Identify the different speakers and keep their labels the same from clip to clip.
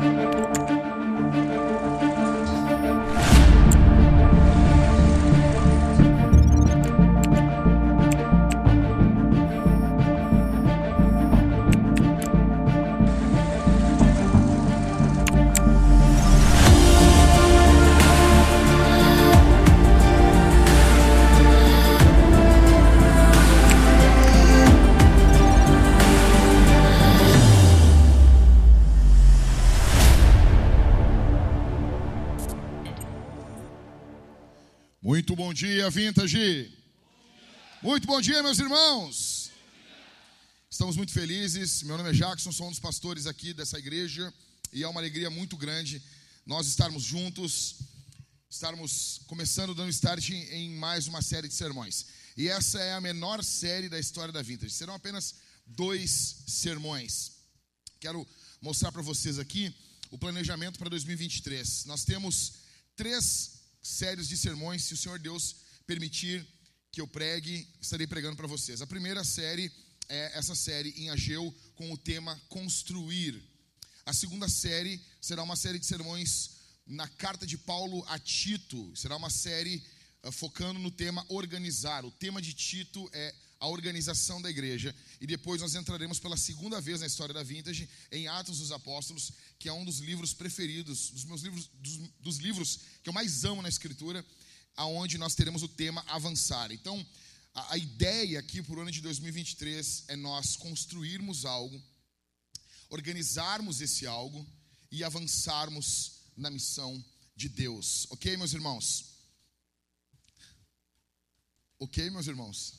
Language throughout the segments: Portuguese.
Speaker 1: Muito bom dia, meus irmãos. Estamos muito felizes. Meu nome é Jackson, sou um dos pastores aqui dessa igreja e é uma alegria muito grande nós estarmos juntos, estarmos começando dando start em mais uma série de sermões. E essa é a menor série da história da Vintage. Serão apenas dois sermões. Quero mostrar para vocês aqui o planejamento para 2023. Nós temos três séries de sermões, se o Senhor Deus permitir que eu pregue, estarei pregando para vocês. A primeira série é essa série em Ageu com o tema construir. A segunda série será uma série de sermões na carta de Paulo a Tito. Será uma série uh, focando no tema organizar. O tema de Tito é a organização da igreja. E depois nós entraremos pela segunda vez na história da Vintage em Atos dos Apóstolos, que é um dos livros preferidos, dos meus livros, dos, dos livros que eu mais amo na Escritura, aonde nós teremos o tema avançar. Então, a, a ideia aqui para o ano de 2023 é nós construirmos algo, organizarmos esse algo e avançarmos na missão de Deus. Ok, meus irmãos? Ok, meus irmãos?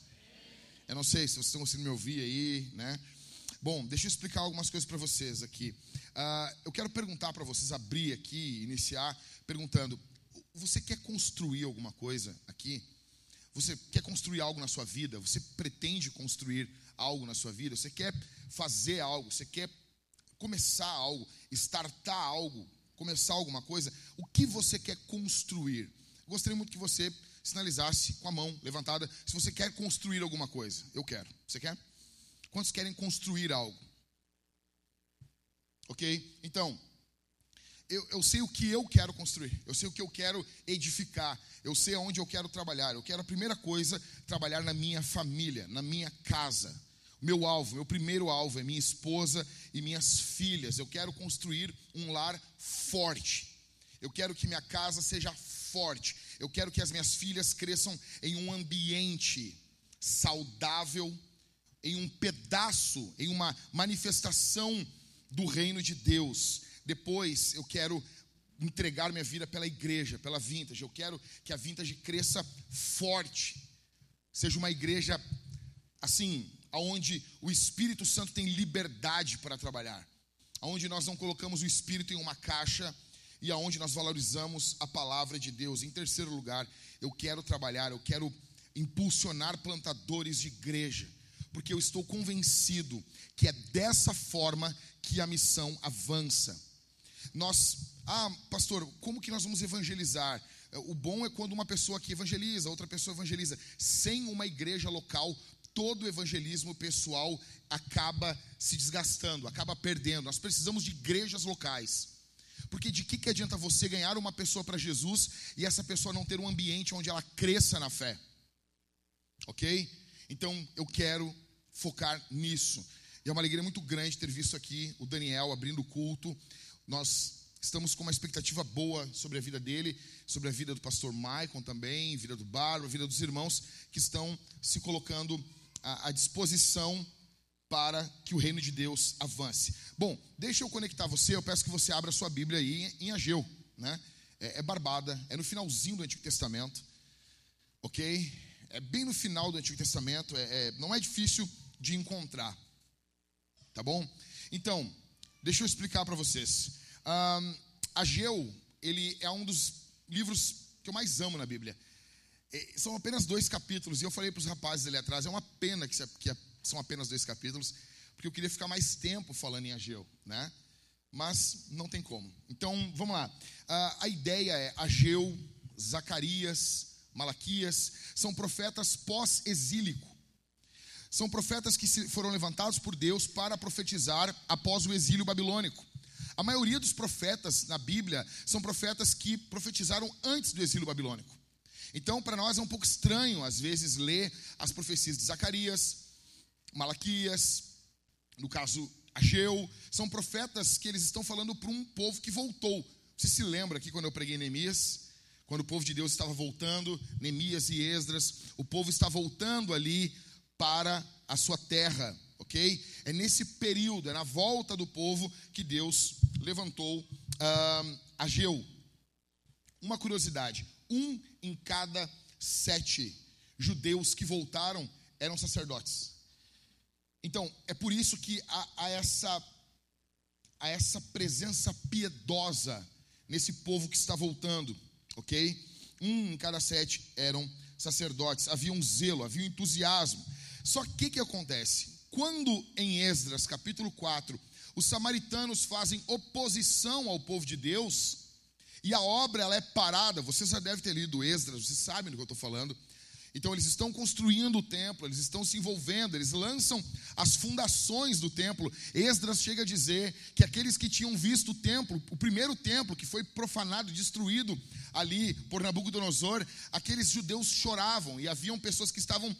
Speaker 1: Eu não sei se vocês estão conseguindo me ouvir aí, né? Bom, deixa eu explicar algumas coisas para vocês aqui. Uh, eu quero perguntar para vocês, abrir aqui, iniciar, perguntando: você quer construir alguma coisa aqui? Você quer construir algo na sua vida? Você pretende construir algo na sua vida? Você quer fazer algo? Você quer começar algo? Startar algo? Começar alguma coisa? O que você quer construir? Gostaria muito que você sinalizasse com a mão levantada se você quer construir alguma coisa. Eu quero. Você quer? Quantos querem construir algo? Ok? Então, eu, eu, sei o que eu quero construir, eu sei o que eu quero edificar, eu sei aonde eu quero trabalhar. Eu quero, a primeira coisa, trabalhar na minha família, na minha casa. Meu alvo, meu primeiro alvo é minha esposa e minhas filhas. Eu quero construir um lar forte. Eu quero que minha casa seja forte. Eu quero que as minhas filhas cresçam em um ambiente saudável, em um pedaço, em uma manifestação do reino de Deus. Depois eu quero entregar minha vida pela igreja, pela vintage. Eu quero que a vintage cresça forte. Seja uma igreja assim, aonde o Espírito Santo tem liberdade para trabalhar. Aonde nós não colocamos o espírito em uma caixa e aonde nós valorizamos a palavra de Deus. Em terceiro lugar, eu quero trabalhar, eu quero impulsionar plantadores de igreja, porque eu estou convencido que é dessa forma que a missão avança. Nós, ah, pastor, como que nós vamos evangelizar? O bom é quando uma pessoa aqui evangeliza, outra pessoa evangeliza. Sem uma igreja local, todo o evangelismo pessoal acaba se desgastando, acaba perdendo. Nós precisamos de igrejas locais. Porque de que, que adianta você ganhar uma pessoa para Jesus e essa pessoa não ter um ambiente onde ela cresça na fé? Ok? Então eu quero focar nisso. E é uma alegria muito grande ter visto aqui o Daniel abrindo o culto. Nós estamos com uma expectativa boa sobre a vida dele, sobre a vida do pastor Maicon também, vida do Bárbaro, a vida dos irmãos que estão se colocando à, à disposição para que o reino de Deus avance. Bom, deixa eu conectar você, eu peço que você abra sua Bíblia aí em Ageu, né? É, é barbada, é no finalzinho do Antigo Testamento, ok? É bem no final do Antigo Testamento, é, é, não é difícil de encontrar, tá bom? Então, deixa eu explicar para vocês. Um, Ageu, ele é um dos livros que eu mais amo na Bíblia. É, são apenas dois capítulos, e eu falei para os rapazes ali atrás, é uma pena que, que são apenas dois capítulos, porque eu queria ficar mais tempo falando em Ageu, né? Mas não tem como. Então, vamos lá. a ideia é Ageu, Zacarias, Malaquias, são profetas pós-exílico. São profetas que foram levantados por Deus para profetizar após o exílio babilônico. A maioria dos profetas na Bíblia são profetas que profetizaram antes do exílio babilônico. Então, para nós é um pouco estranho, às vezes, ler as profecias de Zacarias, Malaquias, no caso Ageu, são profetas que eles estão falando para um povo que voltou. Você se lembra aqui quando eu preguei Neemias? Quando o povo de Deus estava voltando, Neemias e Esdras, o povo está voltando ali para a sua terra, ok? É nesse período, é na volta do povo que Deus levantou uh, Ageu. Uma curiosidade: um em cada sete judeus que voltaram eram sacerdotes. Então, é por isso que há, há, essa, há essa presença piedosa nesse povo que está voltando, ok? Um em cada sete eram sacerdotes, havia um zelo, havia um entusiasmo. Só que o que acontece? Quando em Esdras, capítulo 4, os samaritanos fazem oposição ao povo de Deus, e a obra ela é parada, você já deve ter lido Esdras, você sabe do que eu estou falando. Então eles estão construindo o templo, eles estão se envolvendo, eles lançam as fundações do templo. Esdras chega a dizer que aqueles que tinham visto o templo, o primeiro templo que foi profanado, destruído ali por Nabucodonosor, aqueles judeus choravam e haviam pessoas que estavam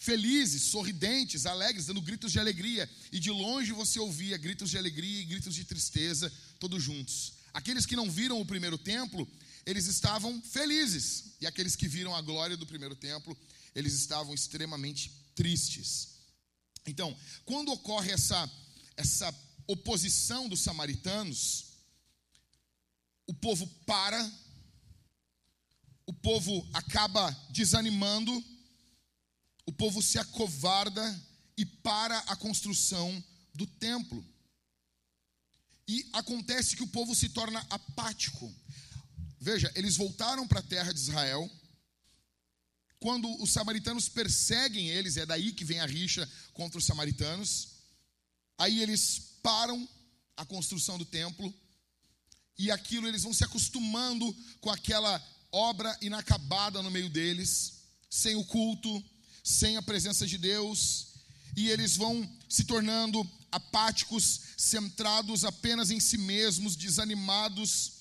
Speaker 1: felizes, sorridentes, alegres, dando gritos de alegria, e de longe você ouvia gritos de alegria e gritos de tristeza, todos juntos. Aqueles que não viram o primeiro templo, eles estavam felizes. E aqueles que viram a glória do primeiro templo, eles estavam extremamente tristes. Então, quando ocorre essa, essa oposição dos samaritanos, o povo para, o povo acaba desanimando, o povo se acovarda e para a construção do templo. E acontece que o povo se torna apático. Veja, eles voltaram para a terra de Israel. Quando os samaritanos perseguem eles, é daí que vem a rixa contra os samaritanos. Aí eles param a construção do templo. E aquilo eles vão se acostumando com aquela obra inacabada no meio deles, sem o culto, sem a presença de Deus, e eles vão se tornando apáticos, centrados apenas em si mesmos, desanimados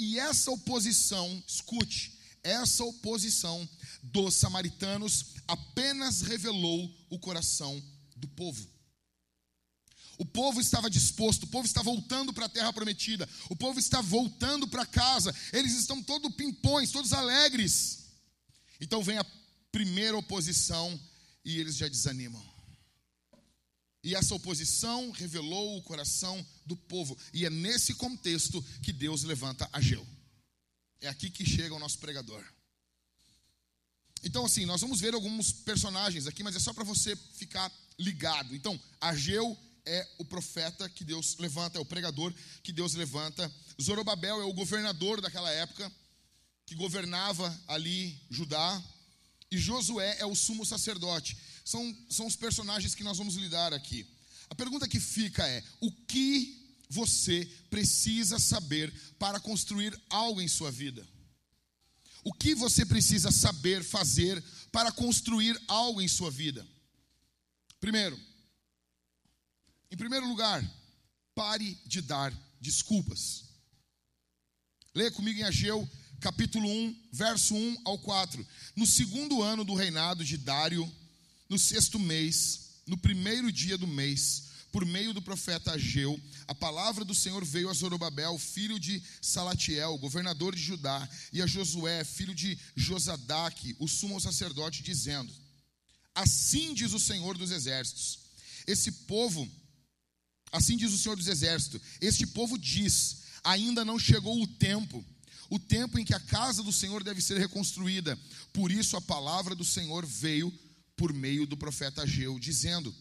Speaker 1: e essa oposição, escute, essa oposição dos samaritanos apenas revelou o coração do povo. O povo estava disposto, o povo está voltando para a terra prometida, o povo está voltando para casa, eles estão todos pimpões, todos alegres. Então vem a primeira oposição e eles já desanimam. E essa oposição revelou o coração do povo. E é nesse contexto que Deus levanta Ageu. É aqui que chega o nosso pregador. Então, assim, nós vamos ver alguns personagens aqui, mas é só para você ficar ligado. Então, Ageu é o profeta que Deus levanta, é o pregador que Deus levanta. Zorobabel é o governador daquela época, que governava ali Judá. E Josué é o sumo sacerdote são, são os personagens que nós vamos lidar aqui. A pergunta que fica é: o que você precisa saber para construir algo em sua vida? O que você precisa saber fazer para construir algo em sua vida? Primeiro, em primeiro lugar, pare de dar desculpas. Leia comigo em Ageu, capítulo 1, verso 1 ao 4. No segundo ano do reinado de Dário, no sexto mês, no primeiro dia do mês, por meio do profeta Ageu, a palavra do Senhor veio a Zorobabel, filho de Salatiel, governador de Judá, e a Josué, filho de Josadaque, o sumo sacerdote, dizendo: Assim diz o Senhor dos exércitos: Esse povo, assim diz o Senhor dos exércitos, este povo diz: Ainda não chegou o tempo, o tempo em que a casa do Senhor deve ser reconstruída. Por isso a palavra do Senhor veio por meio do profeta Ageu, dizendo: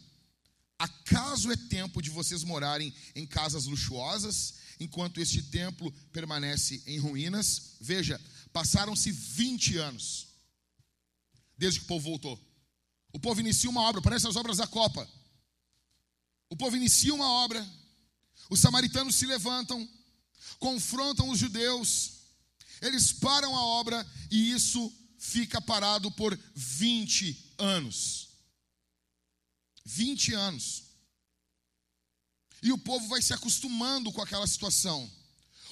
Speaker 1: Acaso é tempo de vocês morarem em casas luxuosas, enquanto este templo permanece em ruínas? Veja, passaram-se 20 anos desde que o povo voltou. O povo inicia uma obra, parece as obras da Copa. O povo inicia uma obra, os samaritanos se levantam, confrontam os judeus, eles param a obra e isso fica parado por 20 anos. 20 anos. E o povo vai se acostumando com aquela situação.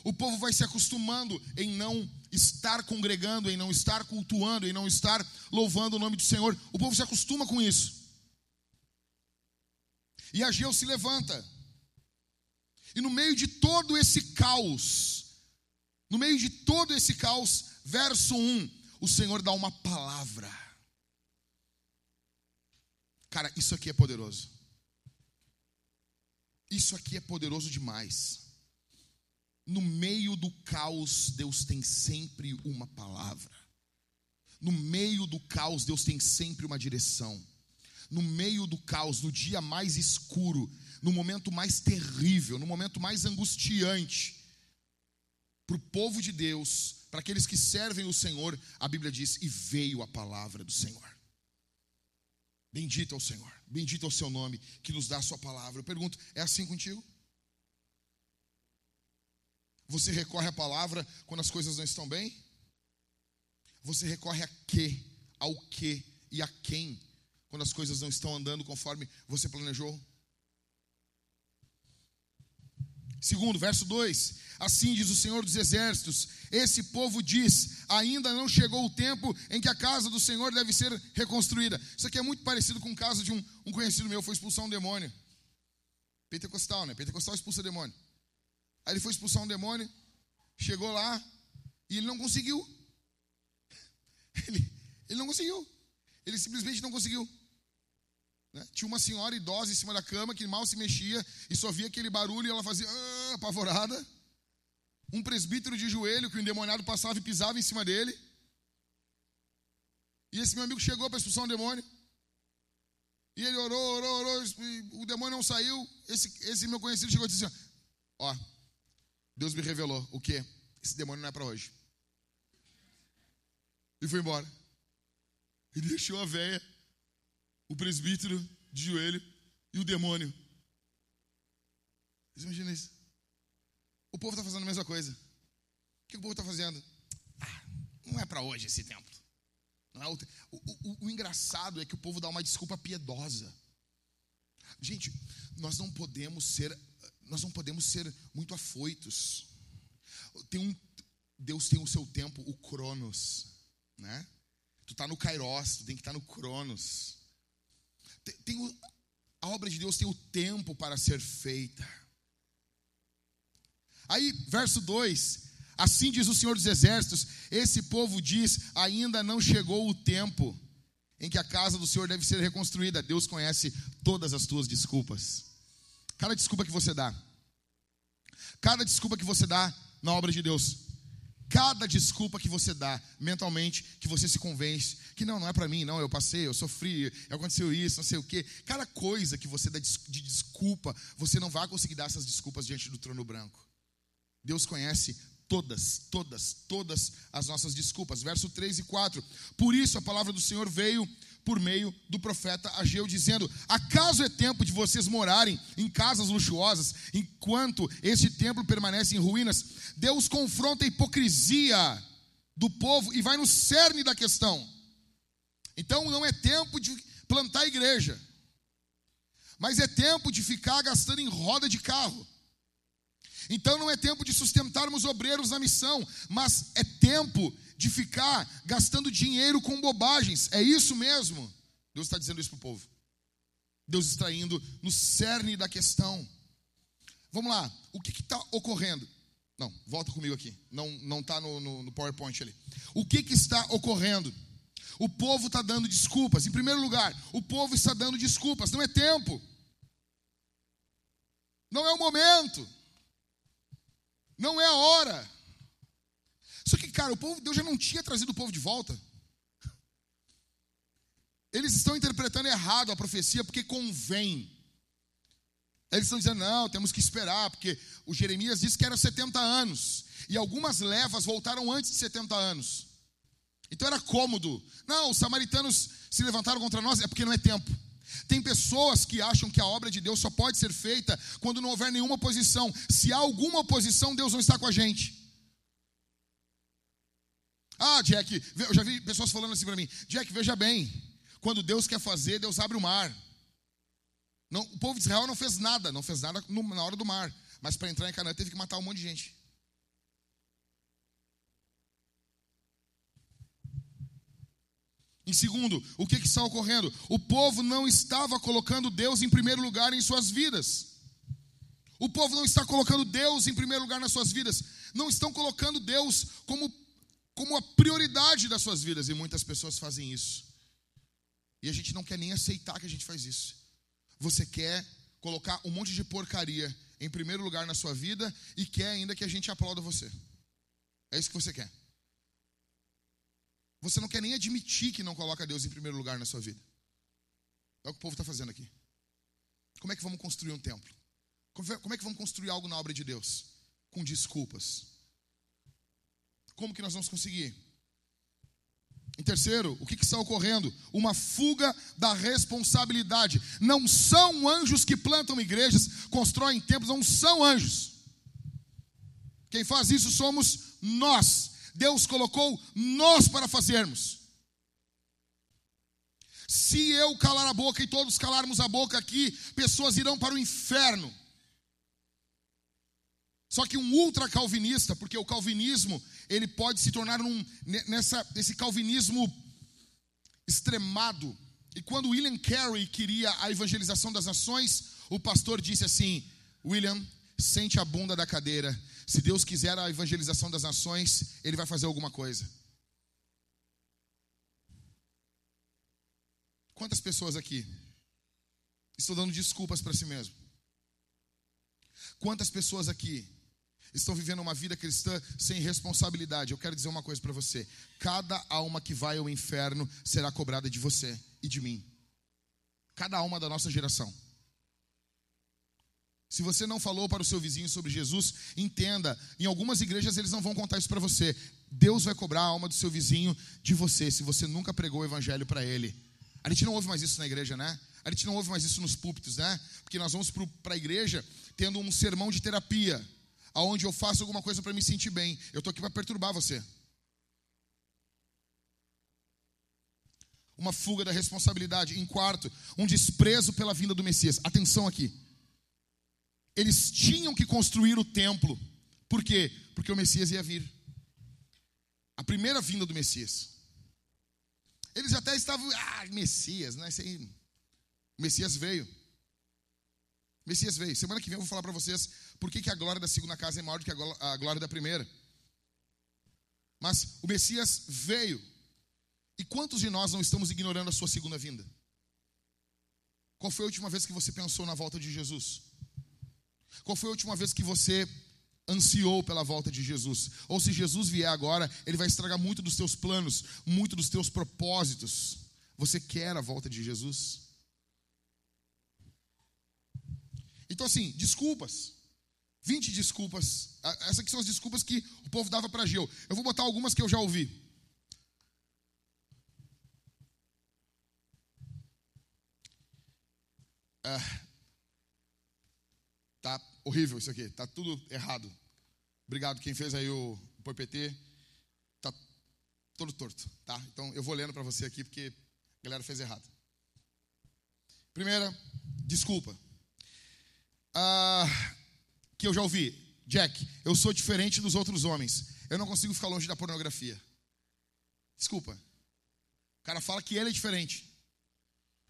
Speaker 1: O povo vai se acostumando em não estar congregando, em não estar cultuando, em não estar louvando o nome do Senhor. O povo se acostuma com isso. E Ageu se levanta. E no meio de todo esse caos, no meio de todo esse caos, verso 1, o Senhor dá uma palavra. Cara, isso aqui é poderoso. Isso aqui é poderoso demais. No meio do caos, Deus tem sempre uma palavra. No meio do caos, Deus tem sempre uma direção. No meio do caos, no dia mais escuro, no momento mais terrível, no momento mais angustiante, para o povo de Deus, para aqueles que servem o Senhor, a Bíblia diz: e veio a palavra do Senhor. Bendito é o Senhor, bendito é o seu nome que nos dá a sua palavra. Eu pergunto: é assim contigo? Você recorre à palavra quando as coisas não estão bem? Você recorre a quê, ao que e a quem quando as coisas não estão andando conforme você planejou? Segundo, verso 2: Assim diz o Senhor dos Exércitos: Esse povo diz: Ainda não chegou o tempo em que a casa do Senhor deve ser reconstruída. Isso aqui é muito parecido com o caso de um, um conhecido meu, foi expulsar um demônio. Pentecostal, né? Pentecostal expulsa demônio. Aí ele foi expulsar um demônio, chegou lá e ele não conseguiu. Ele, ele não conseguiu. Ele simplesmente não conseguiu. Né? Tinha uma senhora idosa em cima da cama que mal se mexia e só via aquele barulho e ela fazia ah, apavorada. Um presbítero de joelho que o endemoniado passava e pisava em cima dele. E esse meu amigo chegou para expulsar um demônio. E ele orou, orou, orou, o demônio não saiu. Esse, esse meu conhecido chegou e disse assim: Ó, Deus me revelou o que? Esse demônio não é para hoje. E foi embora. E deixou a véia, o presbítero de joelho e o demônio. Vocês imaginam isso? O povo está fazendo a mesma coisa. O que o povo está fazendo? Ah, não é para hoje esse templo. É o, o, o, o engraçado é que o povo dá uma desculpa piedosa. Gente, nós não podemos ser nós não podemos ser muito afoitos. Tem um, Deus tem o seu tempo, o Cronos, né? Tu tá no Kairos, tu tem que estar tá no Cronos. Tem, tem o, a obra de Deus tem o tempo para ser feita. Aí, verso 2: Assim diz o Senhor dos Exércitos: Esse povo diz: Ainda não chegou o tempo em que a casa do Senhor deve ser reconstruída. Deus conhece todas as tuas desculpas. Cada desculpa que você dá, cada desculpa que você dá na obra de Deus, cada desculpa que você dá mentalmente, que você se convence que não, não é para mim, não, eu passei, eu sofri, aconteceu isso, não sei o quê. Cada coisa que você dá de desculpa, você não vai conseguir dar essas desculpas diante do trono branco. Deus conhece todas, todas, todas as nossas desculpas. Verso 3 e 4. Por isso a palavra do Senhor veio por meio do profeta Ageu, dizendo: Acaso é tempo de vocês morarem em casas luxuosas, enquanto este templo permanece em ruínas? Deus confronta a hipocrisia do povo e vai no cerne da questão. Então não é tempo de plantar igreja, mas é tempo de ficar gastando em roda de carro. Então não é tempo de sustentarmos obreiros na missão, mas é tempo de ficar gastando dinheiro com bobagens. É isso mesmo. Deus está dizendo isso para o povo. Deus está indo no cerne da questão. Vamos lá, o que está ocorrendo? Não, volta comigo aqui. Não não está no, no, no, PowerPoint ali. O que, que está ocorrendo? O povo está dando desculpas. Em primeiro lugar, o povo está dando desculpas. Não é tempo. Não é o momento. Não é a hora. Só que, cara, o povo, Deus já não tinha trazido o povo de volta. Eles estão interpretando errado a profecia porque convém. Eles estão dizendo, não, temos que esperar, porque o Jeremias disse que eram 70 anos. E algumas levas voltaram antes de 70 anos. Então era cômodo. Não, os samaritanos se levantaram contra nós, é porque não é tempo. Tem pessoas que acham que a obra de Deus só pode ser feita quando não houver nenhuma oposição. Se há alguma oposição, Deus não está com a gente. Ah, Jack, eu já vi pessoas falando assim para mim: Jack, veja bem, quando Deus quer fazer, Deus abre o mar. Não, o povo de Israel não fez nada, não fez nada no, na hora do mar. Mas para entrar em Canaã teve que matar um monte de gente. Em segundo, o que, que está ocorrendo? O povo não estava colocando Deus em primeiro lugar em suas vidas. O povo não está colocando Deus em primeiro lugar nas suas vidas. Não estão colocando Deus como, como a prioridade das suas vidas. E muitas pessoas fazem isso. E a gente não quer nem aceitar que a gente faz isso. Você quer colocar um monte de porcaria em primeiro lugar na sua vida e quer ainda que a gente aplauda você. É isso que você quer. Você não quer nem admitir que não coloca Deus em primeiro lugar na sua vida. É o que o povo está fazendo aqui. Como é que vamos construir um templo? Como é que vamos construir algo na obra de Deus? Com desculpas. Como que nós vamos conseguir? Em terceiro, o que, que, está ocorrendo? Uma fuga da responsabilidade. Não são anjos que plantam igrejas, constroem templos, não são anjos. Quem faz isso somos nós. Deus colocou nós para fazermos. Se eu calar a boca e todos calarmos a boca aqui, pessoas irão para o inferno. Só que um ultra calvinista, porque o calvinismo, ele pode se tornar um nessa esse calvinismo extremado. E quando William Carey queria a evangelização das nações, o pastor disse assim: "William, sente a bunda da cadeira. Se Deus quiser a evangelização das nações, ele vai fazer alguma coisa." Quantas pessoas aqui estão dando desculpas para si mesmo? Quantas pessoas aqui estão vivendo uma vida cristã sem responsabilidade. Eu quero dizer uma coisa para você: cada alma que vai ao inferno será cobrada de você e de mim. Cada alma da nossa geração. Se você não falou para o seu vizinho sobre Jesus, entenda, em algumas igrejas eles não vão contar isso para você. Deus vai cobrar a alma do seu vizinho de você, se você nunca pregou o evangelho para ele. A gente não ouve mais isso na igreja, né? A gente não ouve mais isso nos púlpitos, né? Porque nós vamos para a igreja tendo um sermão de terapia aonde eu faço alguma coisa para me sentir bem. Eu estou aqui para perturbar você. Uma fuga da responsabilidade. Em quarto, um desprezo pela vinda do Messias. Atenção aqui. Eles tinham que construir o templo. Por quê? Porque o Messias ia vir. A primeira vinda do Messias. Eles até estavam, ah, Messias, né? Isso aí. O Messias veio. Messias veio. Semana que vem eu vou falar para vocês por que, que a glória da segunda casa é maior do que a glória da primeira. Mas o Messias veio. E quantos de nós não estamos ignorando a sua segunda vinda? Qual foi a última vez que você pensou na volta de Jesus? Qual foi a última vez que você ansiou pela volta de Jesus? Ou se Jesus vier agora, ele vai estragar muito dos teus planos, muito dos teus propósitos. Você quer a volta de Jesus? Então, assim, desculpas. 20 desculpas. Essas aqui são as desculpas que o povo dava para Geu. Eu vou botar algumas que eu já ouvi. Ah, tá horrível isso aqui. Tá tudo errado. Obrigado quem fez aí o, o PPT. Tá todo torto, tá? Então eu vou lendo para você aqui porque a galera fez errado. Primeira, desculpa ah, que eu já ouvi. Jack, eu sou diferente dos outros homens. Eu não consigo ficar longe da pornografia. Desculpa. O cara fala que ele é diferente.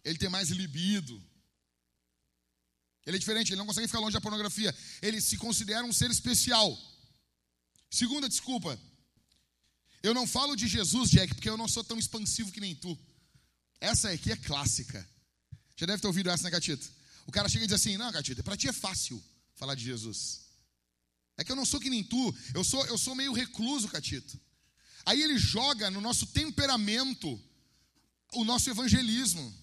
Speaker 1: Ele tem mais libido. Ele é diferente, ele não consegue ficar longe da pornografia. Ele se considera um ser especial. Segunda desculpa. Eu não falo de Jesus, Jack, porque eu não sou tão expansivo que nem tu. Essa aqui é clássica. Já deve ter ouvido essa, né, Gatito? O cara chega e diz assim: Não, Gatita, para ti é fácil falar de Jesus. É que eu não sou que nem tu, eu sou, eu sou meio recluso, Catito. Aí ele joga no nosso temperamento o nosso evangelismo.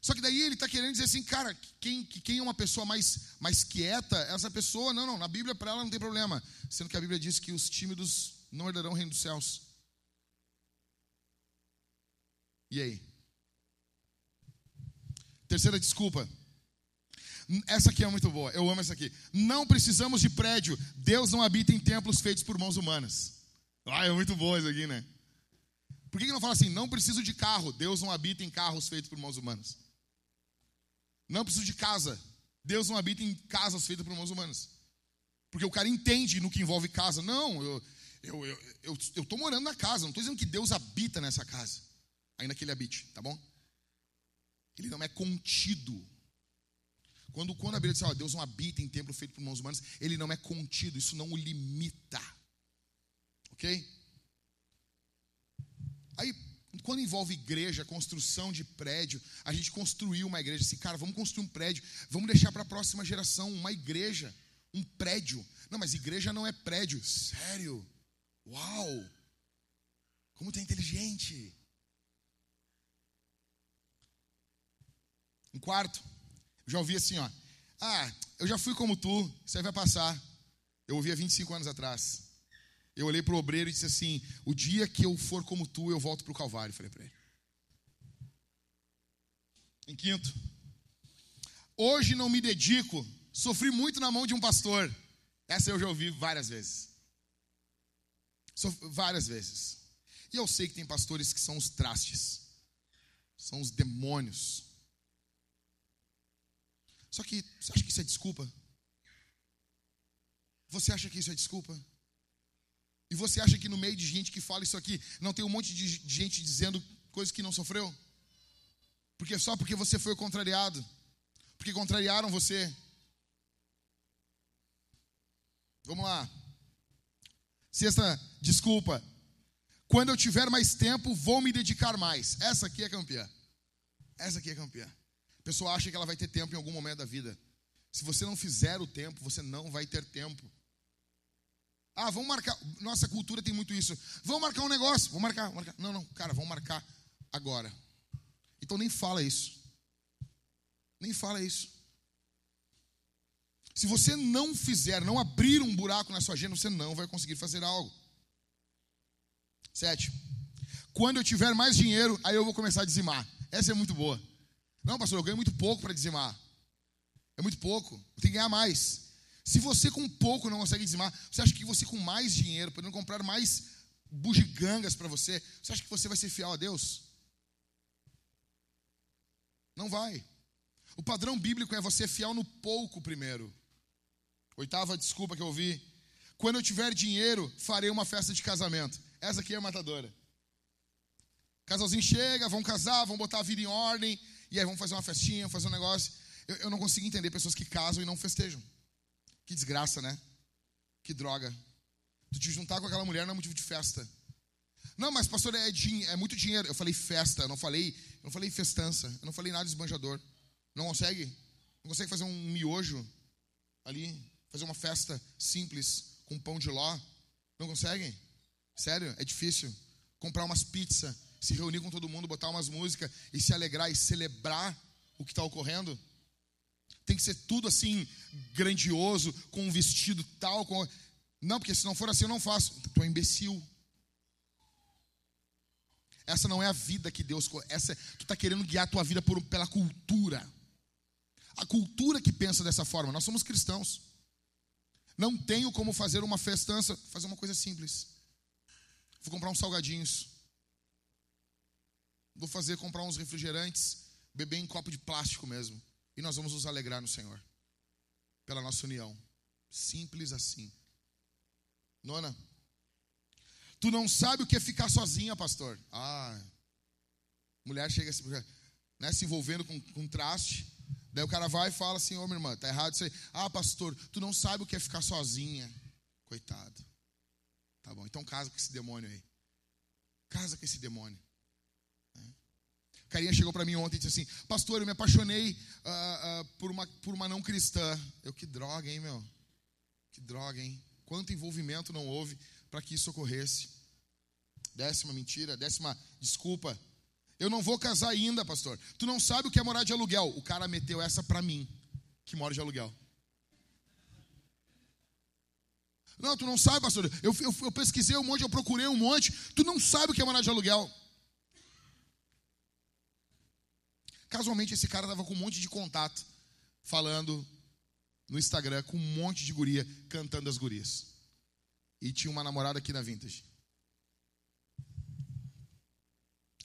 Speaker 1: Só que daí ele está querendo dizer assim, cara, quem, quem é uma pessoa mais, mais quieta, essa pessoa, não, não, na Bíblia para ela não tem problema. Sendo que a Bíblia diz que os tímidos não herdarão o reino dos céus. E aí? Terceira desculpa. Essa aqui é muito boa, eu amo essa aqui. Não precisamos de prédio, Deus não habita em templos feitos por mãos humanas. Ah, é muito boa isso aqui, né? Por que, que não fala assim, não preciso de carro, Deus não habita em carros feitos por mãos humanas? Não preciso de casa. Deus não habita em casas feitas por mãos humanas. Porque o cara entende no que envolve casa. Não, eu eu eu, eu, eu morando na casa, não estou dizendo que Deus habita nessa casa. Ainda que ele habite, tá bom? Ele não é contido. Quando, quando a Bíblia diz, ó, Deus não habita em templo feito por mãos humanas, ele não é contido, isso não o limita. Ok? Aí, quando envolve igreja, construção de prédio, a gente construiu uma igreja assim, cara, vamos construir um prédio, vamos deixar para a próxima geração uma igreja, um prédio. Não, mas igreja não é prédio. Sério? Uau! Como tu é inteligente. Um quarto, já ouvi assim, ó. Ah, eu já fui como tu, aí vai passar. Eu ouvi há 25 anos atrás. Eu olhei para o obreiro e disse assim: O dia que eu for como tu, eu volto para o Calvário. Falei para ele. Em quinto, hoje não me dedico, sofri muito na mão de um pastor. Essa eu já ouvi várias vezes. várias vezes. E eu sei que tem pastores que são os trastes, são os demônios. Só que você acha que isso é desculpa? Você acha que isso é desculpa? E você acha que no meio de gente que fala isso aqui, não tem um monte de gente dizendo coisas que não sofreu? Porque só porque você foi contrariado, porque contrariaram você. Vamos lá. Sexta desculpa. Quando eu tiver mais tempo, vou me dedicar mais. Essa aqui é campeã. Essa aqui é campeã. A pessoa acha que ela vai ter tempo em algum momento da vida. Se você não fizer o tempo, você não vai ter tempo. Ah, vamos marcar. Nossa cultura tem muito isso. Vamos marcar um negócio. Vamos marcar, marcar. Não, não, cara, vamos marcar agora. Então nem fala isso. Nem fala isso. Se você não fizer, não abrir um buraco na sua agenda, você não vai conseguir fazer algo. Sete. Quando eu tiver mais dinheiro, aí eu vou começar a dizimar. Essa é muito boa. Não, pastor, eu ganho muito pouco para dizimar. É muito pouco. Eu tenho que ganhar mais. Se você com pouco não consegue dizimar, você acha que você com mais dinheiro, podendo comprar mais bugigangas para você, você acha que você vai ser fiel a Deus? Não vai. O padrão bíblico é você fiel no pouco primeiro. Oitava desculpa que eu ouvi. Quando eu tiver dinheiro, farei uma festa de casamento. Essa aqui é matadora. Casalzinho chega, vão casar, vão botar a vida em ordem, e aí vão fazer uma festinha, fazer um negócio. Eu, eu não consigo entender pessoas que casam e não festejam. Que desgraça, né? Que droga. Tu te juntar com aquela mulher não é motivo de festa. Não, mas pastor, é, é muito dinheiro. Eu falei festa, eu não falei, eu não falei festança, eu não falei nada esbanjador. Não consegue? Não consegue fazer um miojo ali, fazer uma festa simples com pão de ló? Não conseguem? Sério? É difícil. Comprar umas pizzas, se reunir com todo mundo, botar umas músicas e se alegrar e celebrar o que está ocorrendo? Tem que ser tudo assim, grandioso, com um vestido tal. Com... Não, porque se não for assim eu não faço. Tu é imbecil. Essa não é a vida que Deus. Essa, tu está querendo guiar a tua vida por, pela cultura. A cultura que pensa dessa forma. Nós somos cristãos. Não tenho como fazer uma festança. Fazer uma coisa simples. Vou comprar uns salgadinhos. Vou fazer comprar uns refrigerantes. Beber em copo de plástico mesmo. E nós vamos nos alegrar no Senhor, pela nossa união. Simples assim. Nona, tu não sabe o que é ficar sozinha, pastor. Ah, mulher chega assim, né, se envolvendo com, com traste. Daí o cara vai e fala assim: Ô oh, minha irmã, tá errado isso aí. Ah, pastor, tu não sabe o que é ficar sozinha. Coitado. Tá bom, então casa com esse demônio aí. Casa com esse demônio carinha chegou para mim ontem e disse assim: Pastor, eu me apaixonei uh, uh, por, uma, por uma não cristã. Eu, que droga, hein, meu? Que droga, hein? Quanto envolvimento não houve para que isso ocorresse? Décima mentira, décima desculpa. Eu não vou casar ainda, pastor. Tu não sabe o que é morar de aluguel. O cara meteu essa para mim, que mora de aluguel. Não, tu não sabe, pastor. Eu, eu, eu pesquisei um monte, eu procurei um monte. Tu não sabe o que é morar de aluguel. Casualmente, esse cara estava com um monte de contato, falando no Instagram com um monte de guria, cantando as gurias. E tinha uma namorada aqui na Vintage.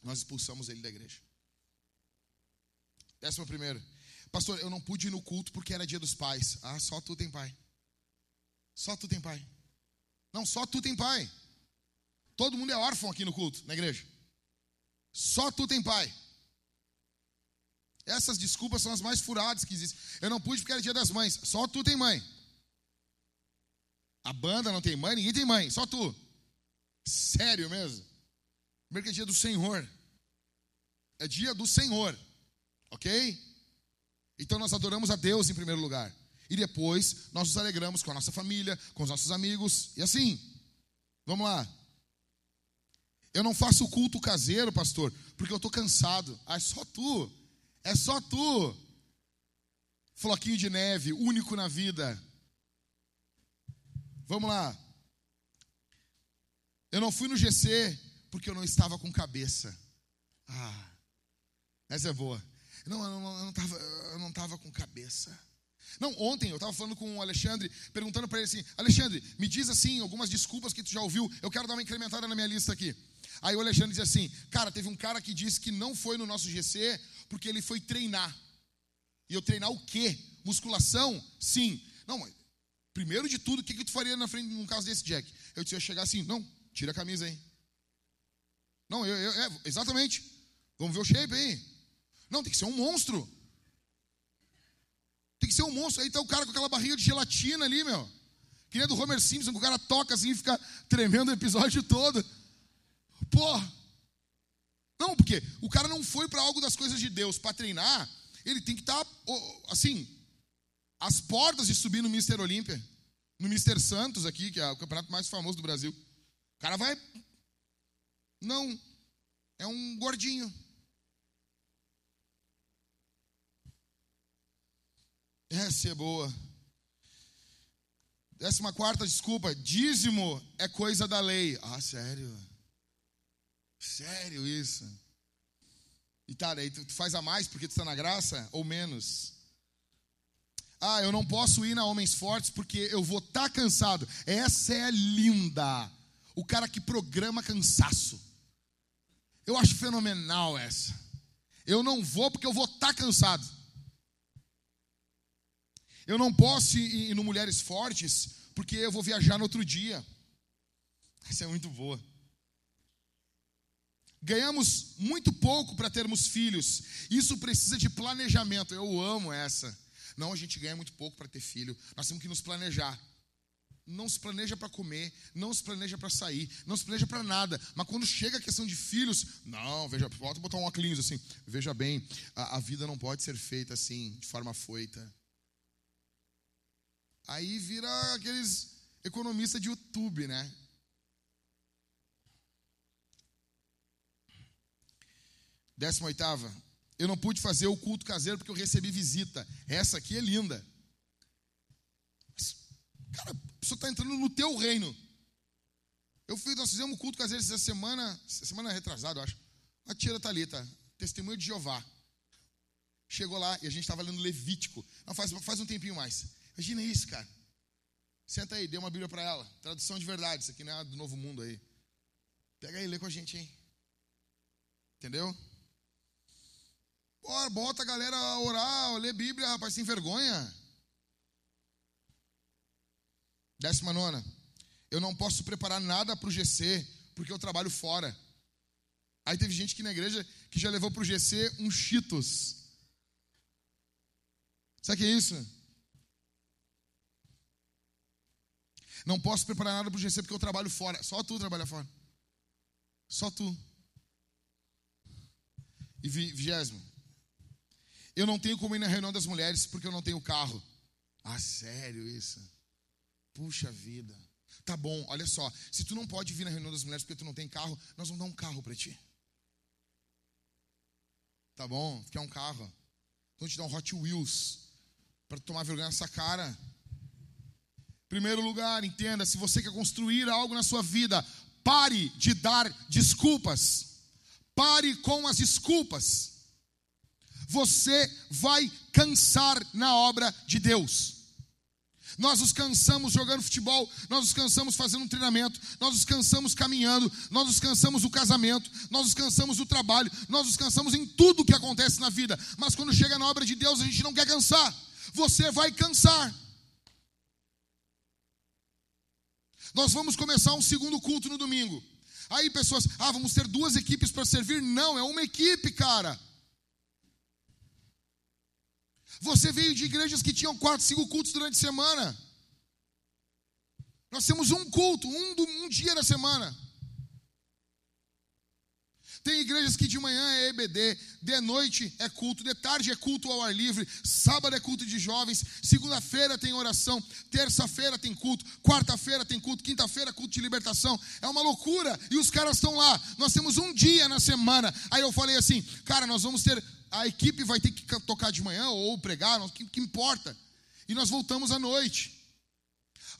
Speaker 1: Nós expulsamos ele da igreja. Décimo primeiro. Pastor, eu não pude ir no culto porque era dia dos pais. Ah, só tu tem pai. Só tu tem pai. Não, só tu tem pai. Todo mundo é órfão aqui no culto, na igreja. Só tu tem pai. Essas desculpas são as mais furadas que existem. Eu não pude porque era dia das mães. Só tu tem mãe. A banda não tem mãe, ninguém tem mãe, só tu. Sério mesmo? Primeiro que é dia do Senhor. É dia do Senhor. Ok? Então nós adoramos a Deus em primeiro lugar. E depois nós nos alegramos com a nossa família, com os nossos amigos. E assim. Vamos lá. Eu não faço culto caseiro, pastor, porque eu estou cansado. Ah, é só tu. É só tu. Floquinho de neve, único na vida. Vamos lá. Eu não fui no GC porque eu não estava com cabeça. Ah, essa é boa. Não, eu não estava eu não com cabeça. Não, ontem eu estava falando com o Alexandre, perguntando para ele assim: Alexandre, me diz assim, algumas desculpas que tu já ouviu, eu quero dar uma incrementada na minha lista aqui. Aí o Alexandre disse assim: Cara, teve um cara que disse que não foi no nosso GC porque ele foi treinar. E eu treinar o quê? Musculação? Sim. Não, mas primeiro de tudo, o que, que tu faria na frente num caso desse, Jack? Eu disse: Eu chegar assim, não, tira a camisa aí. Não, eu, eu é, exatamente. Vamos ver o shape aí. Não, tem que ser um monstro. Tem que ser um monstro. Aí tá o cara com aquela barriga de gelatina ali, meu. Que nem do Homer Simpson, que o cara toca assim e fica tremendo o episódio todo. Pô. Não, porque o cara não foi para algo das coisas de Deus para treinar. Ele tem que estar, tá, assim, às portas de subir no Mister Olímpia. No Mister Santos aqui, que é o campeonato mais famoso do Brasil. O cara vai. Não. É um gordinho. Essa é boa. Décima quarta desculpa. Dízimo é coisa da lei. Ah, sério? Sério isso? E tá, daí tu faz a mais porque tu está na graça ou menos? Ah, eu não posso ir na Homens Fortes porque eu vou estar tá cansado. Essa é linda. O cara que programa cansaço. Eu acho fenomenal essa. Eu não vou porque eu vou estar tá cansado. Eu não posso ir no Mulheres Fortes porque eu vou viajar no outro dia. Essa é muito boa. Ganhamos muito pouco para termos filhos. Isso precisa de planejamento. Eu amo essa. Não, a gente ganha muito pouco para ter filho. Nós temos que nos planejar. Não se planeja para comer, não se planeja para sair, não se planeja para nada. Mas quando chega a questão de filhos, não, veja, volta botar um óculos assim. Veja bem, a, a vida não pode ser feita assim, de forma foita. Aí vira aqueles economistas de YouTube, né? Décima oitava. Eu não pude fazer o culto caseiro porque eu recebi visita. Essa aqui é linda. Mas, cara, a pessoa está entrando no teu reino. Eu fui, nós fizemos um culto caseiro essa semana, semana retrasada, eu acho. A tia Thalita, testemunho de Jeová. Chegou lá e a gente estava lendo Levítico. Não, faz, faz um tempinho mais. Imagina isso, cara. Senta aí, dê uma Bíblia para ela. Tradução de verdade, isso aqui não é do Novo Mundo aí. Pega aí lê com a gente, hein? Entendeu? Bora, bota a galera a orar, a ler Bíblia, rapaz, sem vergonha. Décima nona. Eu não posso preparar nada para o GC, porque eu trabalho fora. Aí teve gente aqui na igreja que já levou para o GC um Cheetos. Sabe o que é isso? Não posso preparar nada para o GC porque eu trabalho fora. Só tu trabalha fora. Só tu. E vigésimo. Eu não tenho como ir na reunião das mulheres porque eu não tenho carro. Ah, sério isso? Puxa vida. Tá bom, olha só. Se tu não pode vir na reunião das mulheres porque tu não tem carro, nós vamos dar um carro para ti. Tá bom? Quer um carro? Então te dar um Hot Wheels para tomar vergonha nessa cara. Primeiro lugar, entenda: se você quer construir algo na sua vida, pare de dar desculpas. Pare com as desculpas. Você vai cansar na obra de Deus. Nós nos cansamos jogando futebol, nós nos cansamos fazendo um treinamento, nós nos cansamos caminhando, nós nos cansamos do casamento, nós nos cansamos do trabalho, nós nos cansamos em tudo que acontece na vida. Mas quando chega na obra de Deus, a gente não quer cansar. Você vai cansar. Nós vamos começar um segundo culto no domingo. Aí pessoas, ah, vamos ter duas equipes para servir? Não, é uma equipe, cara. Você veio de igrejas que tinham quatro, cinco cultos durante a semana. Nós temos um culto, um, um dia na semana. Tem igrejas que de manhã é EBD, de noite é culto, de tarde é culto ao ar livre, sábado é culto de jovens, segunda-feira tem oração, terça-feira tem culto, quarta-feira tem culto, quinta-feira culto de libertação. É uma loucura e os caras estão lá. Nós temos um dia na semana. Aí eu falei assim, cara, nós vamos ter a equipe vai ter que tocar de manhã ou pregar, o que, que importa? E nós voltamos à noite.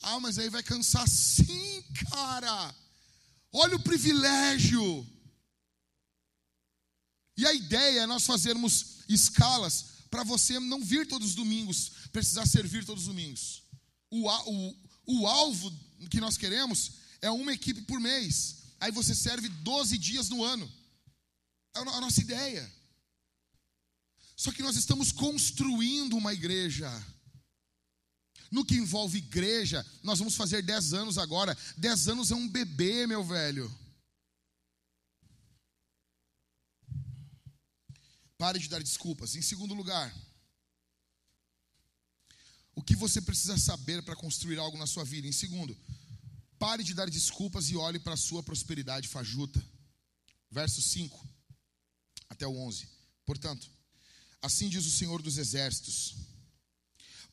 Speaker 1: Ah, mas aí vai cansar. Sim, cara. Olha o privilégio. E a ideia é nós fazermos escalas para você não vir todos os domingos, precisar servir todos os domingos. O, o, o alvo que nós queremos é uma equipe por mês. Aí você serve 12 dias no ano. É a nossa ideia. Só que nós estamos construindo uma igreja. No que envolve igreja, nós vamos fazer 10 anos agora. 10 anos é um bebê, meu velho. Pare de dar desculpas. Em segundo lugar, o que você precisa saber para construir algo na sua vida? Em segundo, pare de dar desculpas e olhe para a sua prosperidade fajuta. Verso 5 até o 11. Portanto, Assim diz o Senhor dos Exércitos: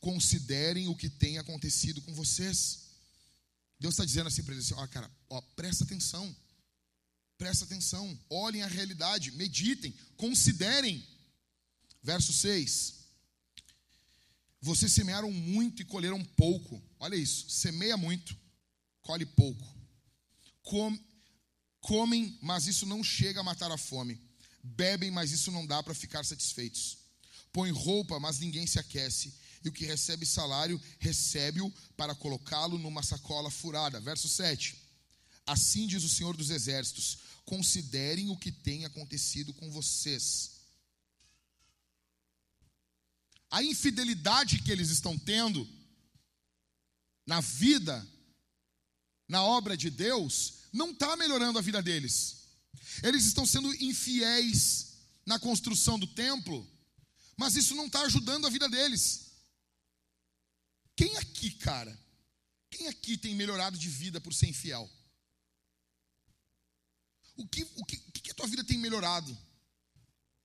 Speaker 1: considerem o que tem acontecido com vocês. Deus está dizendo assim para eles: assim, cara, ó, presta atenção, presta atenção, olhem a realidade, meditem, considerem. Verso 6: Vocês semearam muito e colheram pouco. Olha isso, semeia muito, colhe pouco. Com, comem, mas isso não chega a matar a fome Bebem, mas isso não dá para ficar satisfeitos. Põe roupa, mas ninguém se aquece. E o que recebe salário, recebe-o para colocá-lo numa sacola furada. Verso 7. Assim diz o Senhor dos Exércitos: considerem o que tem acontecido com vocês. A infidelidade que eles estão tendo na vida, na obra de Deus, não está melhorando a vida deles. Eles estão sendo infiéis na construção do templo, mas isso não está ajudando a vida deles. Quem aqui, cara, quem aqui tem melhorado de vida por ser infiel? O que, o que, o que a tua vida tem melhorado?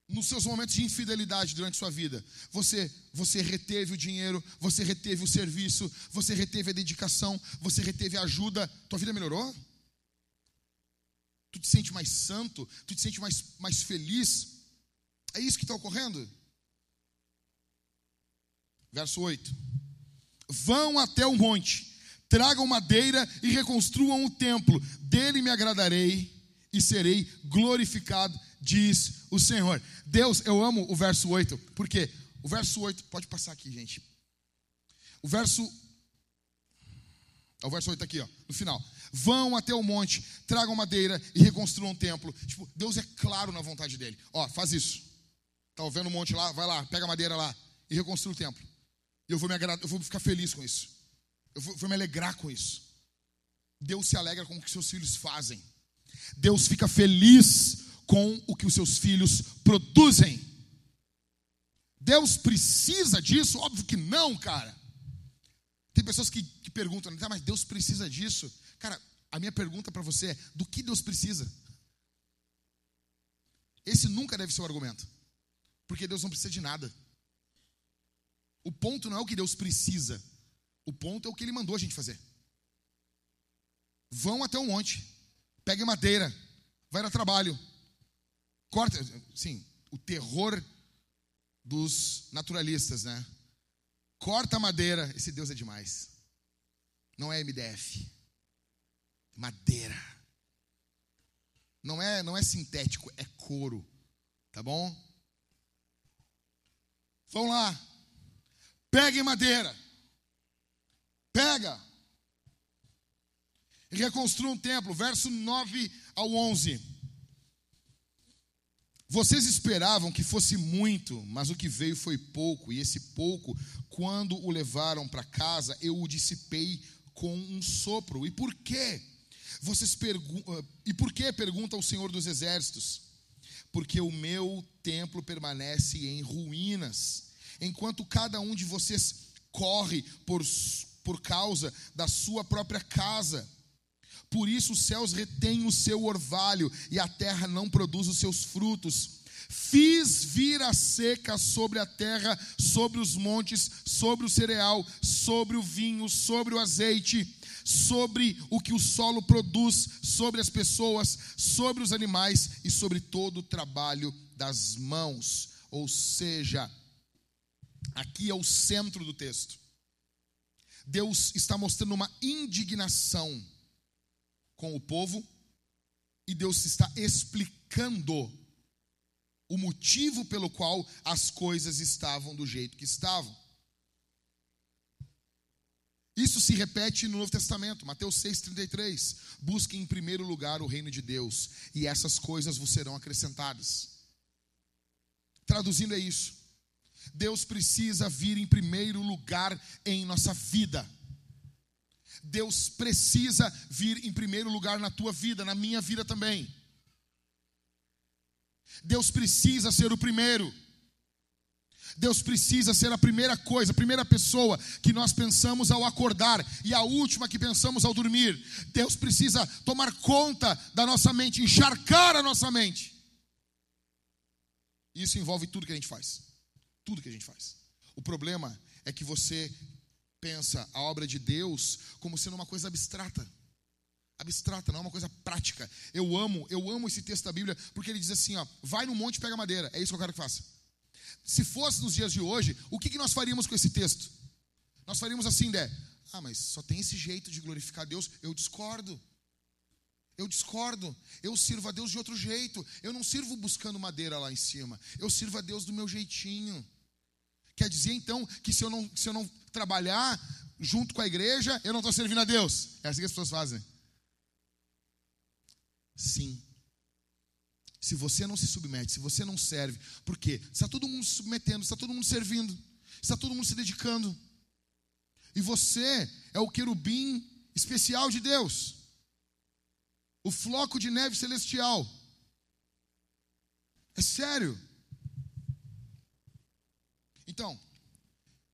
Speaker 1: Nos seus momentos de infidelidade durante sua vida, você, você reteve o dinheiro, você reteve o serviço, você reteve a dedicação, você reteve a ajuda, tua vida melhorou? Tu te sente mais santo? Tu te sente mais, mais feliz? É isso que está ocorrendo? Verso 8: Vão até o monte, tragam madeira e reconstruam o templo, dele me agradarei e serei glorificado, diz o Senhor. Deus, eu amo o verso 8, porque o verso 8, pode passar aqui, gente. O verso. É o verso 8 aqui, ó, no final. Vão até o monte, tragam madeira e reconstruam um templo. Tipo, Deus é claro na vontade dele. Ó, faz isso. Tá vendo o monte lá? Vai lá, pega a madeira lá e reconstrua o templo. E eu vou me agradar, eu vou ficar feliz com isso. Eu vou, vou me alegrar com isso. Deus se alegra com o que seus filhos fazem. Deus fica feliz com o que os seus filhos produzem. Deus precisa disso? Óbvio que não, cara. Tem pessoas que, que perguntam, tá, mas Deus precisa disso? Cara, a minha pergunta para você é: do que Deus precisa? Esse nunca deve ser o argumento, porque Deus não precisa de nada. O ponto não é o que Deus precisa, o ponto é o que Ele mandou a gente fazer. Vão até o monte, peguem madeira, vai no trabalho, corta. Sim, o terror dos naturalistas, né? Corta a madeira, esse Deus é demais. Não é MDF madeira. Não é, não é sintético, é couro. Tá bom? Vão lá. Peguem madeira. Pega. E reconstrua um templo. Verso 9 ao 11. Vocês esperavam que fosse muito, mas o que veio foi pouco, e esse pouco, quando o levaram para casa, eu o dissipei com um sopro. E por quê? Vocês perguntam, e por que pergunta o Senhor dos Exércitos? Porque o meu templo permanece em ruínas, enquanto cada um de vocês corre por, por causa da sua própria casa. Por isso os céus retêm o seu orvalho e a terra não produz os seus frutos. Fiz vir a seca sobre a terra, sobre os montes, sobre o cereal, sobre o vinho, sobre o azeite, sobre o que o solo produz, sobre as pessoas, sobre os animais e sobre todo o trabalho das mãos. Ou seja, aqui é o centro do texto. Deus está mostrando uma indignação com o povo e Deus está explicando o motivo pelo qual as coisas estavam do jeito que estavam. Isso se repete no Novo Testamento, Mateus 6,33. Busquem em primeiro lugar o reino de Deus, e essas coisas vos serão acrescentadas. Traduzindo é isso. Deus precisa vir em primeiro lugar em nossa vida. Deus precisa vir em primeiro lugar na tua vida, na minha vida também. Deus precisa ser o primeiro. Deus precisa ser a primeira coisa, a primeira pessoa que nós pensamos ao acordar e a última que pensamos ao dormir. Deus precisa tomar conta da nossa mente, encharcar a nossa mente. Isso envolve tudo que a gente faz. Tudo que a gente faz. O problema é que você pensa a obra de Deus como sendo uma coisa abstrata. Abstrata, não é uma coisa prática. Eu amo, eu amo esse texto da Bíblia, porque ele diz assim, ó, vai no monte e pega madeira. É isso que eu quero que faça. Se fosse nos dias de hoje, o que, que nós faríamos com esse texto? Nós faríamos assim, Dé. Ah, mas só tem esse jeito de glorificar Deus. Eu discordo. Eu discordo. Eu sirvo a Deus de outro jeito. Eu não sirvo buscando madeira lá em cima. Eu sirvo a Deus do meu jeitinho. Quer dizer então que se eu não, se eu não trabalhar junto com a igreja, eu não estou servindo a Deus. É assim que as pessoas fazem. Sim. Se você não se submete, se você não serve, por quê? Está todo mundo se submetendo, está todo mundo servindo, está todo mundo se dedicando. E você é o querubim especial de Deus, o floco de neve celestial. É sério. Então,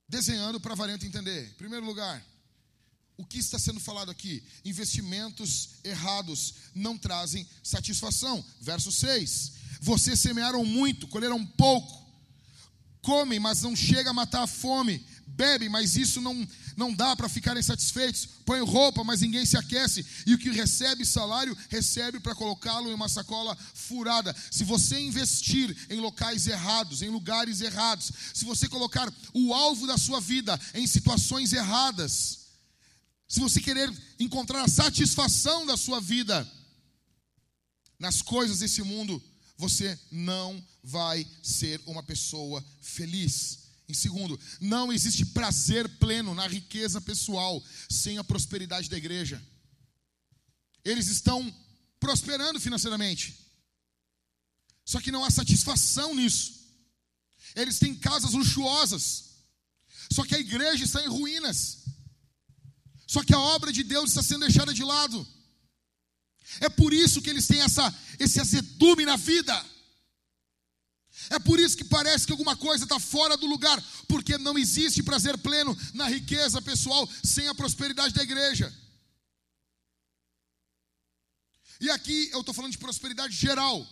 Speaker 1: desenhando para a variante entender. Em primeiro lugar, o que está sendo falado aqui? Investimentos errados não trazem satisfação. Verso 6. Vocês semearam muito, colheram pouco. Comem, mas não chega a matar a fome bebem, mas isso não, não dá para ficarem satisfeitos. Põem roupa, mas ninguém se aquece. E o que recebe salário, recebe para colocá-lo em uma sacola furada. Se você investir em locais errados, em lugares errados, se você colocar o alvo da sua vida em situações erradas, se você querer encontrar a satisfação da sua vida nas coisas desse mundo, você não vai ser uma pessoa feliz. Em segundo, não existe prazer pleno na riqueza pessoal sem a prosperidade da igreja. Eles estão prosperando financeiramente, só que não há satisfação nisso. Eles têm casas luxuosas, só que a igreja está em ruínas, só que a obra de Deus está sendo deixada de lado. É por isso que eles têm essa, esse azedume na vida. É por isso que parece que alguma coisa está fora do lugar, porque não existe prazer pleno na riqueza pessoal sem a prosperidade da igreja. E aqui eu estou falando de prosperidade geral,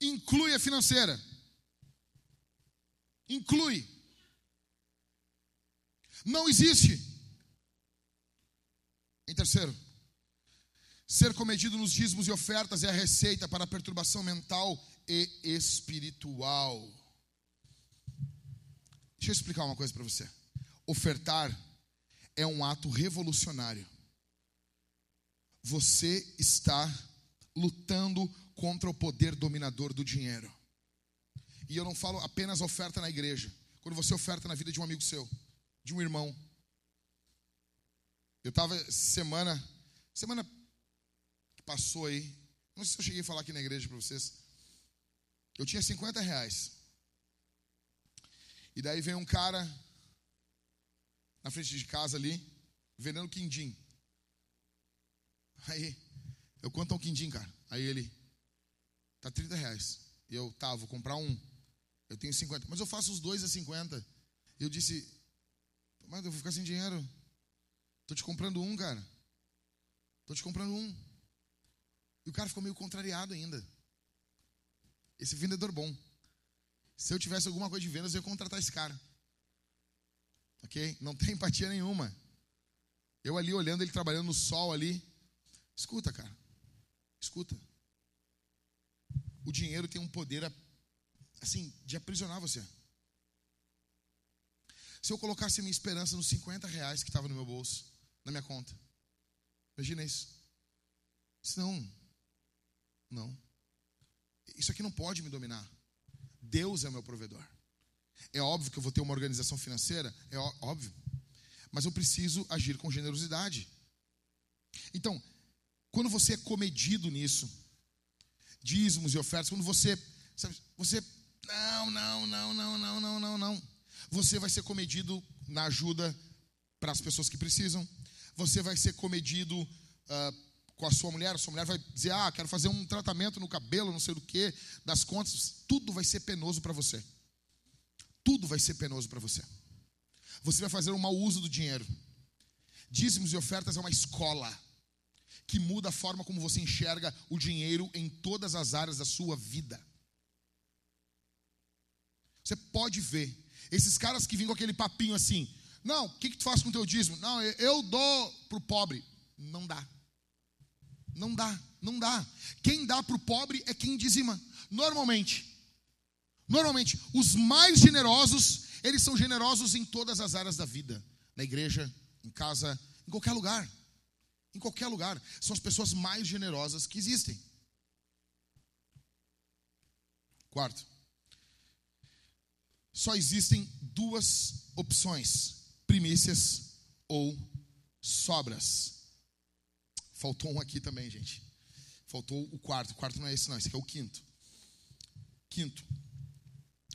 Speaker 1: inclui a financeira. Inclui. Não existe. Em terceiro, ser comedido nos dízimos e ofertas é a receita para a perturbação mental e espiritual. Deixa eu explicar uma coisa para você. Ofertar é um ato revolucionário. Você está lutando contra o poder dominador do dinheiro. E eu não falo apenas oferta na igreja. Quando você oferta na vida de um amigo seu, de um irmão. Eu estava semana, semana que passou aí, não sei se eu cheguei a falar aqui na igreja para vocês. Eu tinha 50 reais. E daí veio um cara na frente de casa ali, vendendo quindim. Aí, eu quanto é um quindim, cara? Aí ele, tá 30 reais. E eu, tá, vou comprar um. Eu tenho 50. Mas eu faço os dois a 50. E eu disse, mas eu vou ficar sem dinheiro. Tô te comprando um, cara. Tô te comprando um. E o cara ficou meio contrariado ainda. Esse vendedor bom. Se eu tivesse alguma coisa de vendas, eu ia contratar esse cara. Ok? Não tem empatia nenhuma. Eu ali olhando ele trabalhando no sol ali. Escuta, cara. Escuta. O dinheiro tem um poder assim de aprisionar você. Se eu colocasse minha esperança nos 50 reais que estava no meu bolso, na minha conta. Imagina isso. Isso não. Não. Isso aqui não pode me dominar. Deus é o meu provedor. É óbvio que eu vou ter uma organização financeira, é óbvio. Mas eu preciso agir com generosidade. Então, quando você é comedido nisso, dízimos e ofertas, quando você, sabe, você não, não, não, não, não, não, não, não. Você vai ser comedido na ajuda para as pessoas que precisam. Você vai ser comedido uh, com a sua mulher. A sua mulher vai dizer: Ah, quero fazer um tratamento no cabelo, não sei do que, das contas. Tudo vai ser penoso para você. Tudo vai ser penoso para você. Você vai fazer um mau uso do dinheiro. Dízimos e ofertas é uma escola que muda a forma como você enxerga o dinheiro em todas as áreas da sua vida. Você pode ver esses caras que vêm com aquele papinho assim: não, o que, que tu faz com o teu dízimo? Não, eu dou para o pobre. Não dá. Não dá, não dá. Quem dá para o pobre é quem dizima. Normalmente. Normalmente, os mais generosos, eles são generosos em todas as áreas da vida. Na igreja, em casa, em qualquer lugar. Em qualquer lugar. São as pessoas mais generosas que existem. Quarto. Só existem duas opções: primícias ou sobras. Faltou um aqui também, gente. Faltou o quarto. O quarto não é esse, não. Esse aqui é o quinto. Quinto.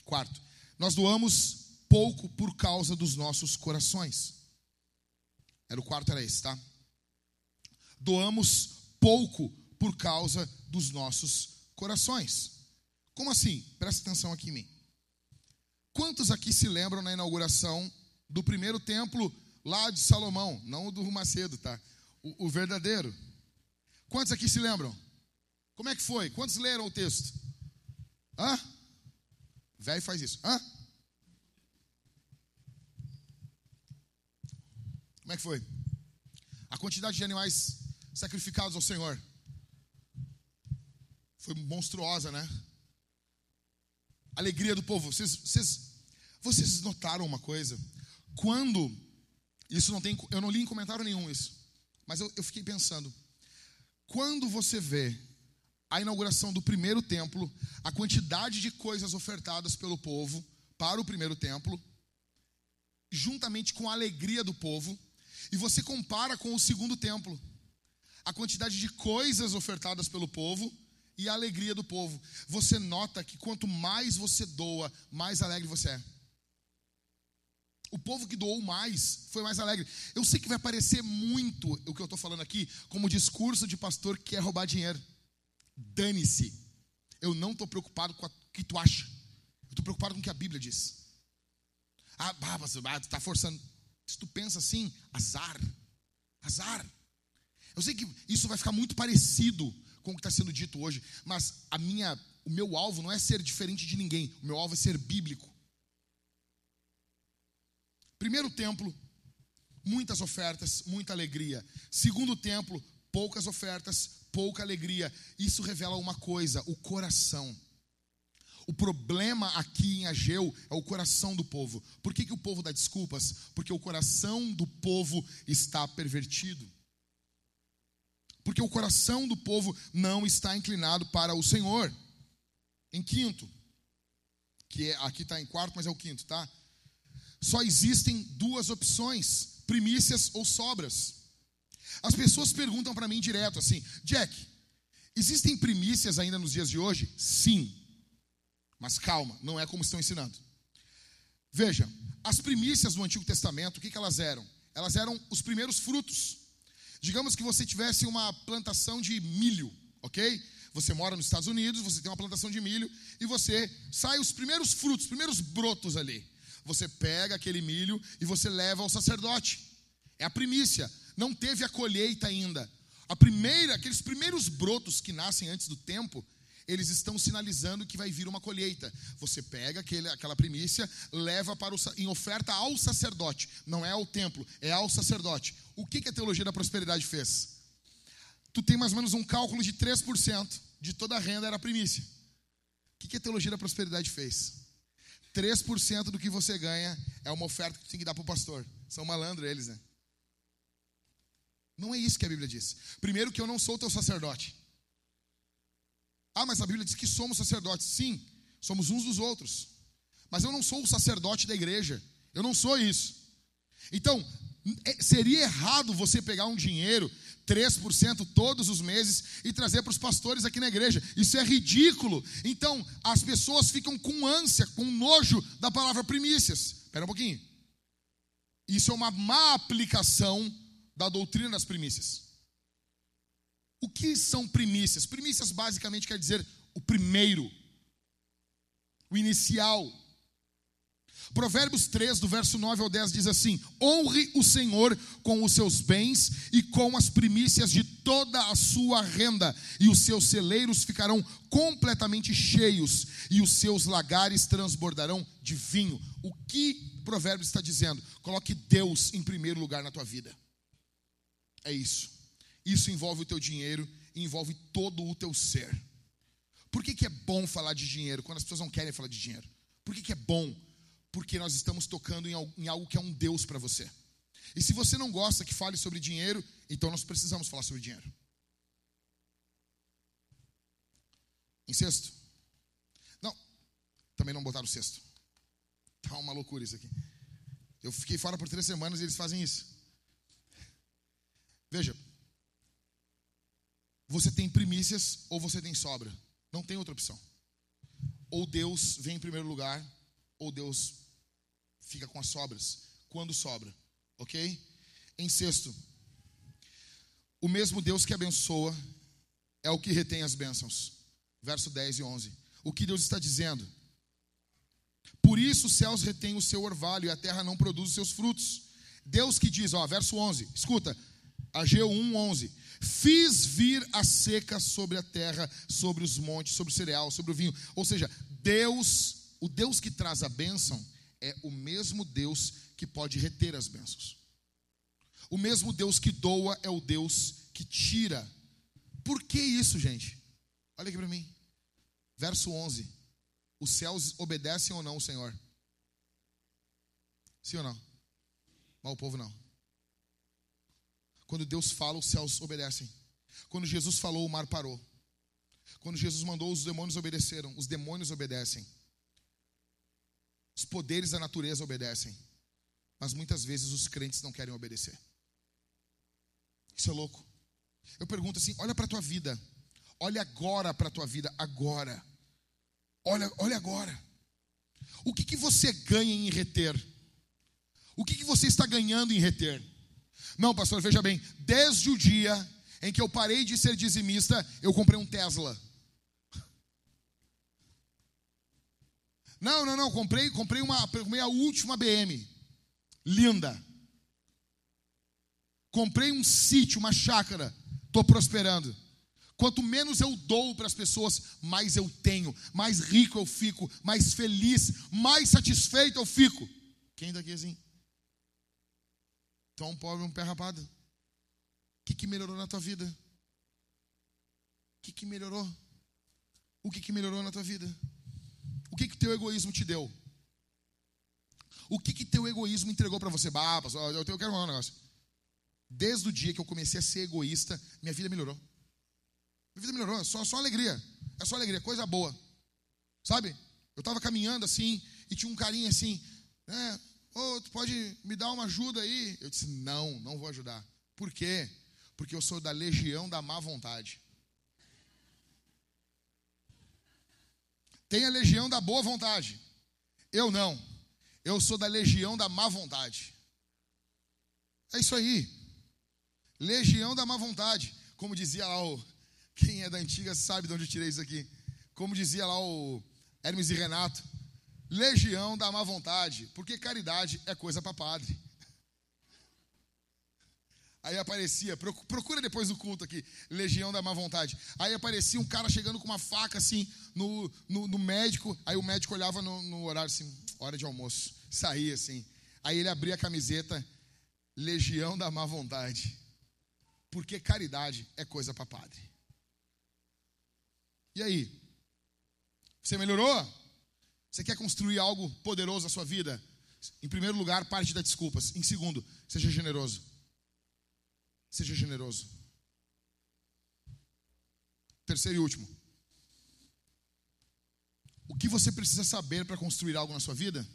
Speaker 1: Quarto. Nós doamos pouco por causa dos nossos corações. Era o quarto, era esse, tá? Doamos pouco por causa dos nossos corações. Como assim? Presta atenção aqui em mim. Quantos aqui se lembram na inauguração do primeiro templo lá de Salomão? Não o do Macedo, tá? O, verdadeiro. Quantos aqui se lembram? Como é que foi? Quantos leram o texto? Hã? Velho faz isso. Hã? Como é que foi? A quantidade de animais sacrificados ao Senhor foi monstruosa, né? Alegria do povo. Vocês, vocês, vocês notaram uma coisa? Quando isso não tem, eu não li em comentário nenhum isso. Mas eu, eu fiquei pensando, quando você vê a inauguração do primeiro templo, a quantidade de coisas ofertadas pelo povo para o primeiro templo, juntamente com a alegria do povo, e você compara com o segundo templo, a quantidade de coisas ofertadas pelo povo e a alegria do povo, você nota que quanto mais você doa, mais alegre você é. O povo que doou mais foi mais alegre. Eu sei que vai parecer muito o que eu estou falando aqui como discurso de pastor que quer roubar dinheiro. Dane-se. Eu não estou preocupado com o que tu acha. Eu estou preocupado com o que a Bíblia diz. Ah, pastor, ah, tu está forçando. Se tu pensa assim, azar. Azar. Eu sei que isso vai ficar muito parecido com o que está sendo dito hoje, mas a minha, o meu alvo não é ser diferente de ninguém. O meu alvo é ser bíblico. Primeiro templo, muitas ofertas, muita alegria. Segundo templo, poucas ofertas, pouca alegria. Isso revela uma coisa: o coração. O problema aqui em Ageu é o coração do povo. Por que, que o povo dá desculpas? Porque o coração do povo está pervertido. Porque o coração do povo não está inclinado para o Senhor. Em quinto, que é, aqui está em quarto, mas é o quinto, tá? Só existem duas opções: primícias ou sobras. As pessoas perguntam para mim direto assim: Jack, existem primícias ainda nos dias de hoje? Sim. Mas calma, não é como estão ensinando. Veja, as primícias do Antigo Testamento, o que, que elas eram? Elas eram os primeiros frutos. Digamos que você tivesse uma plantação de milho, ok? Você mora nos Estados Unidos, você tem uma plantação de milho e você sai os primeiros frutos, os primeiros brotos ali. Você pega aquele milho e você leva ao sacerdote. É a primícia. Não teve a colheita ainda. A primeira, aqueles primeiros brotos que nascem antes do tempo, eles estão sinalizando que vai vir uma colheita. Você pega aquele, aquela primícia, leva para o, em oferta ao sacerdote. Não é ao templo, é ao sacerdote. O que, que a teologia da prosperidade fez? Tu tem mais ou menos um cálculo de 3% de toda a renda era primícia. O que, que a teologia da prosperidade fez? 3% do que você ganha é uma oferta que tu tem que dar para o pastor. São malandros eles, né? Não é isso que a Bíblia diz. Primeiro, que eu não sou teu sacerdote. Ah, mas a Bíblia diz que somos sacerdotes. Sim, somos uns dos outros. Mas eu não sou o sacerdote da igreja. Eu não sou isso. Então, é, seria errado você pegar um dinheiro, 3% todos os meses, e trazer para os pastores aqui na igreja. Isso é ridículo. Então, as pessoas ficam com ânsia, com nojo da palavra primícias. Espera um pouquinho. Isso é uma má aplicação da doutrina das primícias. O que são primícias? Primícias basicamente quer dizer o primeiro, o inicial. Provérbios 3, do verso 9 ao 10 diz assim: Honre o Senhor com os seus bens e com as primícias de toda a sua renda, e os seus celeiros ficarão completamente cheios, e os seus lagares transbordarão de vinho. O que Provérbios está dizendo? Coloque Deus em primeiro lugar na tua vida. É isso. Isso envolve o teu dinheiro e envolve todo o teu ser. Por que, que é bom falar de dinheiro quando as pessoas não querem falar de dinheiro? Por que, que é bom? Porque nós estamos tocando em algo que é um Deus para você. E se você não gosta que fale sobre dinheiro, então nós precisamos falar sobre dinheiro. Em sexto? Não, também não botaram o sexto. Tá uma loucura isso aqui. Eu fiquei fora por três semanas e eles fazem isso. Veja, você tem primícias ou você tem sobra. Não tem outra opção. Ou Deus vem em primeiro lugar, ou Deus fica com as sobras. Quando sobra, ok? Em sexto, o mesmo Deus que abençoa é o que retém as bênçãos. Verso 10 e 11. O que Deus está dizendo? Por isso os céus retêm o seu orvalho e a terra não produz os seus frutos. Deus que diz, ó, verso 11, escuta, Ageu 1, 11. Fiz vir a seca sobre a terra, sobre os montes, sobre o cereal, sobre o vinho. Ou seja, Deus, o Deus que traz a bênção, é o mesmo Deus que pode reter as bênçãos. O mesmo Deus que doa é o Deus que tira. Por que isso, gente? Olha aqui para mim. Verso 11. Os céus obedecem ou não o Senhor? Sim ou não? Mas o povo não. Quando Deus fala, os céus obedecem. Quando Jesus falou, o mar parou. Quando Jesus mandou, os demônios obedeceram. Os demônios obedecem. Os poderes da natureza obedecem. Mas muitas vezes os crentes não querem obedecer. Isso é louco. Eu pergunto assim: olha para a tua vida. Olha agora para a tua vida, agora. Olha, olha agora. O que, que você ganha em reter? O que, que você está ganhando em reter? Não, pastor, veja bem, desde o dia em que eu parei de ser dizimista, eu comprei um Tesla. Não, não, não, comprei, comprei uma, comprei a última BM. Linda. Comprei um sítio, uma chácara. Estou prosperando. Quanto menos eu dou para as pessoas, mais eu tenho, mais rico eu fico, mais feliz, mais satisfeito eu fico. Quem daqui assim? Tu é um pobre, um pé rapado. O que, que melhorou na tua vida? O que, que melhorou? O que, que melhorou na tua vida? O que que teu egoísmo te deu? O que que teu egoísmo entregou para você? Pastor, eu quero um negócio. Desde o dia que eu comecei a ser egoísta, minha vida melhorou. Minha vida melhorou, é só, só alegria. É só alegria, coisa boa. Sabe? Eu estava caminhando assim, e tinha um carinha assim, né? oh, tu pode me dar uma ajuda aí? Eu disse, não, não vou ajudar. Por quê? Porque eu sou da legião da má vontade. Tem a legião da boa vontade. Eu não. Eu sou da legião da má vontade. É isso aí. Legião da má vontade. Como dizia lá o. Quem é da antiga sabe de onde eu tirei isso aqui. Como dizia lá o Hermes e Renato. Legião da má vontade. Porque caridade é coisa para padre. Aí aparecia, procura depois do culto aqui, Legião da Má Vontade. Aí aparecia um cara chegando com uma faca assim no, no, no médico. Aí o médico olhava no, no, horário assim, hora de almoço. Saía assim. Aí ele abria a camiseta, Legião da Má Vontade. Porque caridade é coisa para padre. E aí? Você melhorou? Você quer construir algo poderoso na sua vida? Em primeiro lugar, pare de dar desculpas. Em segundo, seja generoso. Seja generoso. Terceiro e último. O que você precisa saber para construir algo na sua vida?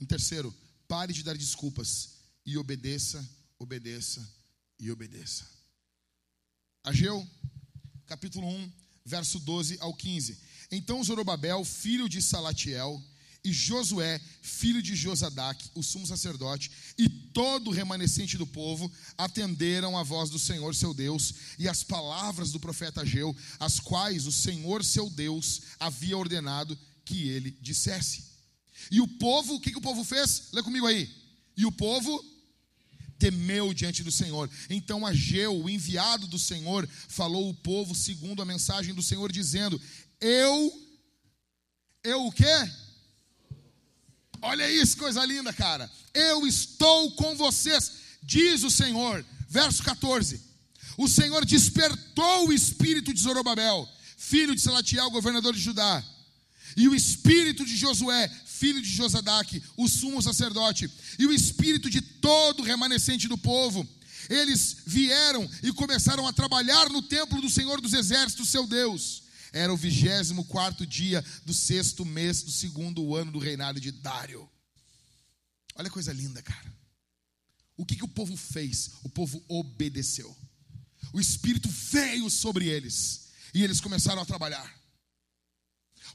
Speaker 1: Em terceiro, pare de dar desculpas e obedeça, obedeça e obedeça. Ageu, capítulo 1, verso 12 ao 15. Então Zorobabel, filho de Salatiel, e Josué, filho de Josadac, o sumo sacerdote, e todo o remanescente do povo atenderam a voz do Senhor seu Deus e as palavras do profeta Ageu, as quais o Senhor seu Deus havia ordenado que ele dissesse. E o povo, o que, que o povo fez? Lê comigo aí. E o povo temeu diante do Senhor. Então Ageu, o enviado do Senhor, falou o povo segundo a mensagem do Senhor, dizendo: Eu, eu o quê? Olha isso, coisa linda, cara. Eu estou com vocês, diz o Senhor. Verso 14. O Senhor despertou o espírito de Zorobabel, filho de Salatiel, governador de Judá, e o espírito de Josué, filho de Josadac, o sumo sacerdote, e o espírito de todo o remanescente do povo. Eles vieram e começaram a trabalhar no templo do Senhor dos Exércitos, seu Deus. Era o vigésimo quarto dia do sexto mês do segundo ano do reinado de Dário. Olha que coisa linda, cara. O que, que o povo fez? O povo obedeceu. O Espírito veio sobre eles e eles começaram a trabalhar.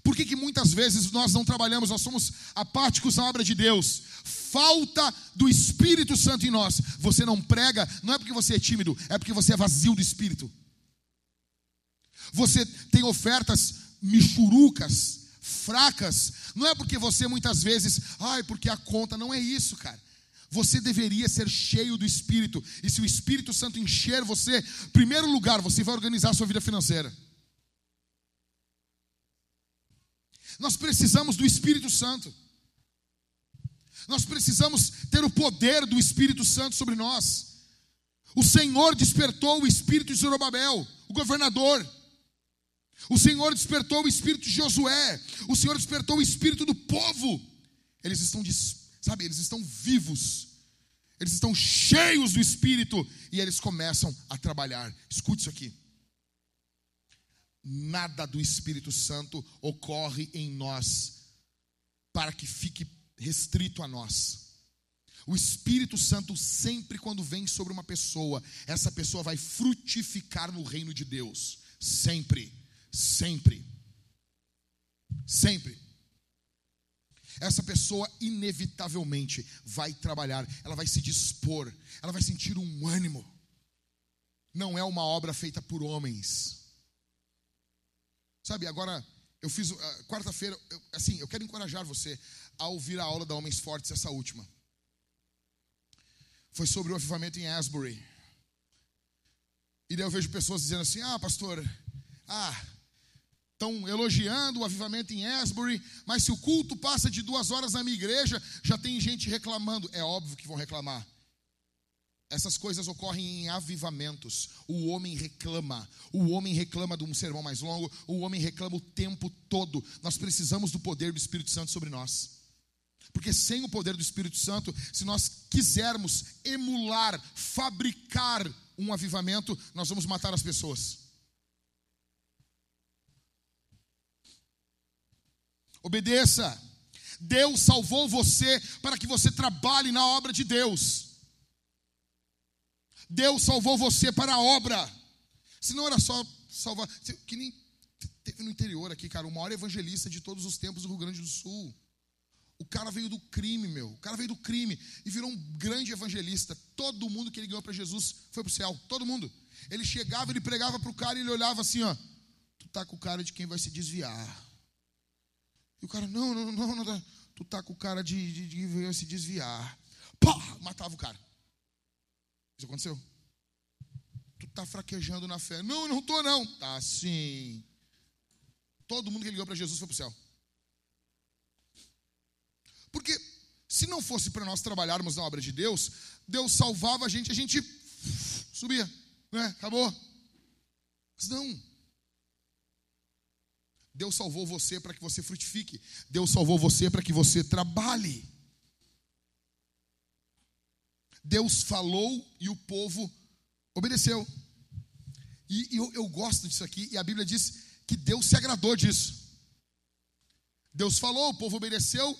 Speaker 1: Por que, que muitas vezes nós não trabalhamos, nós somos apáticos à obra de Deus? Falta do Espírito Santo em nós. Você não prega, não é porque você é tímido, é porque você é vazio do Espírito. Você tem ofertas michurucas, fracas, não é porque você muitas vezes, ai, porque a conta, não é isso, cara. Você deveria ser cheio do Espírito, e se o Espírito Santo encher você, primeiro lugar, você vai organizar a sua vida financeira. Nós precisamos do Espírito Santo. Nós precisamos ter o poder do Espírito Santo sobre nós. O Senhor despertou o espírito de Zorobabel, o governador. O Senhor despertou o espírito de Josué. O Senhor despertou o espírito do povo. Eles estão, sabe, eles estão vivos. Eles estão cheios do espírito e eles começam a trabalhar. Escute isso aqui. Nada do Espírito Santo ocorre em nós para que fique restrito a nós. O Espírito Santo sempre quando vem sobre uma pessoa, essa pessoa vai frutificar no reino de Deus, sempre. Sempre. Sempre. Essa pessoa inevitavelmente vai trabalhar, ela vai se dispor, ela vai sentir um ânimo. Não é uma obra feita por homens. Sabe, agora eu fiz uh, quarta-feira, assim, eu quero encorajar você a ouvir a aula da Homens Fortes, essa última. Foi sobre o avivamento em Asbury. E daí eu vejo pessoas dizendo assim: ah, pastor, ah, estão elogiando o avivamento em Asbury, mas se o culto passa de duas horas na minha igreja, já tem gente reclamando. É óbvio que vão reclamar. Essas coisas ocorrem em avivamentos. O homem reclama. O homem reclama de um sermão mais longo. O homem reclama o tempo todo. Nós precisamos do poder do Espírito Santo sobre nós. Porque sem o poder do Espírito Santo, se nós quisermos emular, fabricar um avivamento, nós vamos matar as pessoas. Obedeça. Deus salvou você para que você trabalhe na obra de Deus. Deus salvou você para a obra. Se não era só salvar. Que nem teve no interior aqui, cara, o maior evangelista de todos os tempos do Rio Grande do Sul. O cara veio do crime, meu. O cara veio do crime e virou um grande evangelista. Todo mundo que ele ganhou para Jesus foi para o céu. Todo mundo. Ele chegava, ele pregava para o cara e ele olhava assim, ó. Tu tá com o cara de quem vai se desviar. E o cara, não, não, não, não. Tu tá com o cara de, de, de se desviar. Pá! Matava o cara. Isso aconteceu? Tu tá fraquejando na fé. Não, não tô não. Tá sim. Todo mundo que ligou para Jesus foi para o céu. Porque se não fosse para nós trabalharmos na obra de Deus, Deus salvava a gente, a gente subia, né? Acabou. Mas não. Deus salvou você para que você frutifique. Deus salvou você para que você trabalhe. Deus falou e o povo obedeceu. E eu, eu gosto disso aqui, e a Bíblia diz que Deus se agradou disso. Deus falou, o povo obedeceu,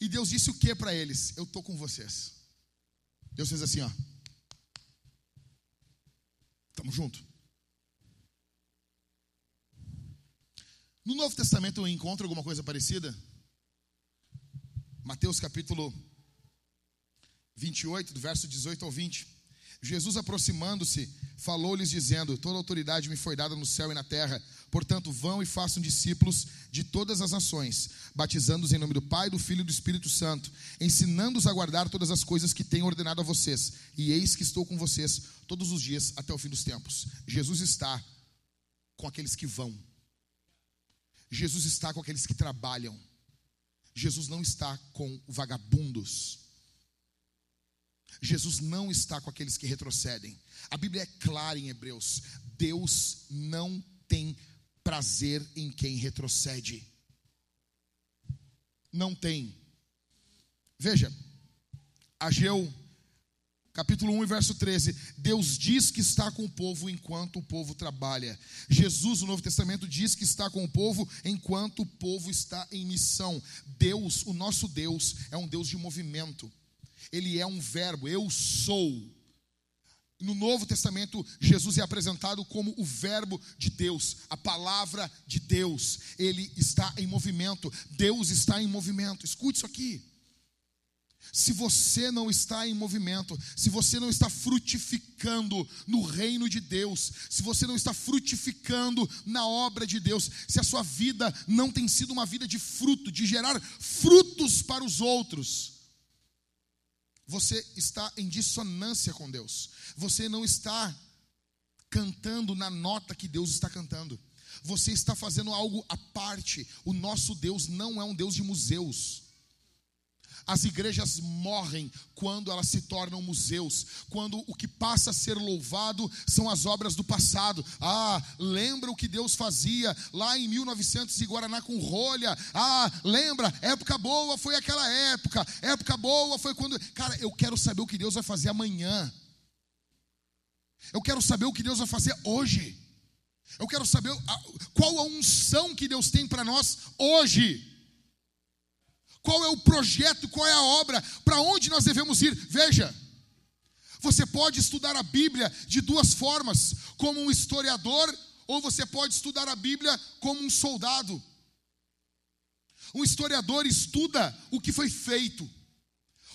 Speaker 1: e Deus disse o que para eles? Eu estou com vocês. Deus fez assim, ó. Estamos juntos. No Novo Testamento eu encontro alguma coisa parecida? Mateus capítulo 28, do verso 18 ao 20. Jesus aproximando-se, falou-lhes dizendo: Toda autoridade me foi dada no céu e na terra. Portanto, vão e façam discípulos de todas as nações, batizando-os em nome do Pai, do Filho e do Espírito Santo, ensinando-os a guardar todas as coisas que tenho ordenado a vocês. E eis que estou com vocês todos os dias até o fim dos tempos. Jesus está com aqueles que vão. Jesus está com aqueles que trabalham. Jesus não está com vagabundos. Jesus não está com aqueles que retrocedem. A Bíblia é clara em Hebreus: Deus não tem prazer em quem retrocede. Não tem. Veja, Ageu, capítulo 1 verso 13: Deus diz que está com o povo enquanto o povo trabalha. Jesus, no Novo Testamento, diz que está com o povo enquanto o povo está em missão. Deus, o nosso Deus, é um Deus de movimento ele é um verbo, eu sou. No Novo Testamento, Jesus é apresentado como o Verbo de Deus, a palavra de Deus. Ele está em movimento, Deus está em movimento. Escute isso aqui. Se você não está em movimento, se você não está frutificando no reino de Deus, se você não está frutificando na obra de Deus, se a sua vida não tem sido uma vida de fruto, de gerar frutos para os outros, você está em dissonância com Deus. Você não está cantando na nota que Deus está cantando. Você está fazendo algo à parte. O nosso Deus não é um Deus de museus. As igrejas morrem quando elas se tornam museus, quando o que passa a ser louvado são as obras do passado. Ah, lembra o que Deus fazia lá em 1900 e Guaraná com rolha? Ah, lembra? Época boa foi aquela época. Época boa foi quando. Cara, eu quero saber o que Deus vai fazer amanhã. Eu quero saber o que Deus vai fazer hoje. Eu quero saber qual a unção que Deus tem para nós hoje qual é o projeto, qual é a obra, para onde nós devemos ir. Veja, você pode estudar a Bíblia de duas formas: como um historiador, ou você pode estudar a Bíblia como um soldado. Um historiador estuda o que foi feito.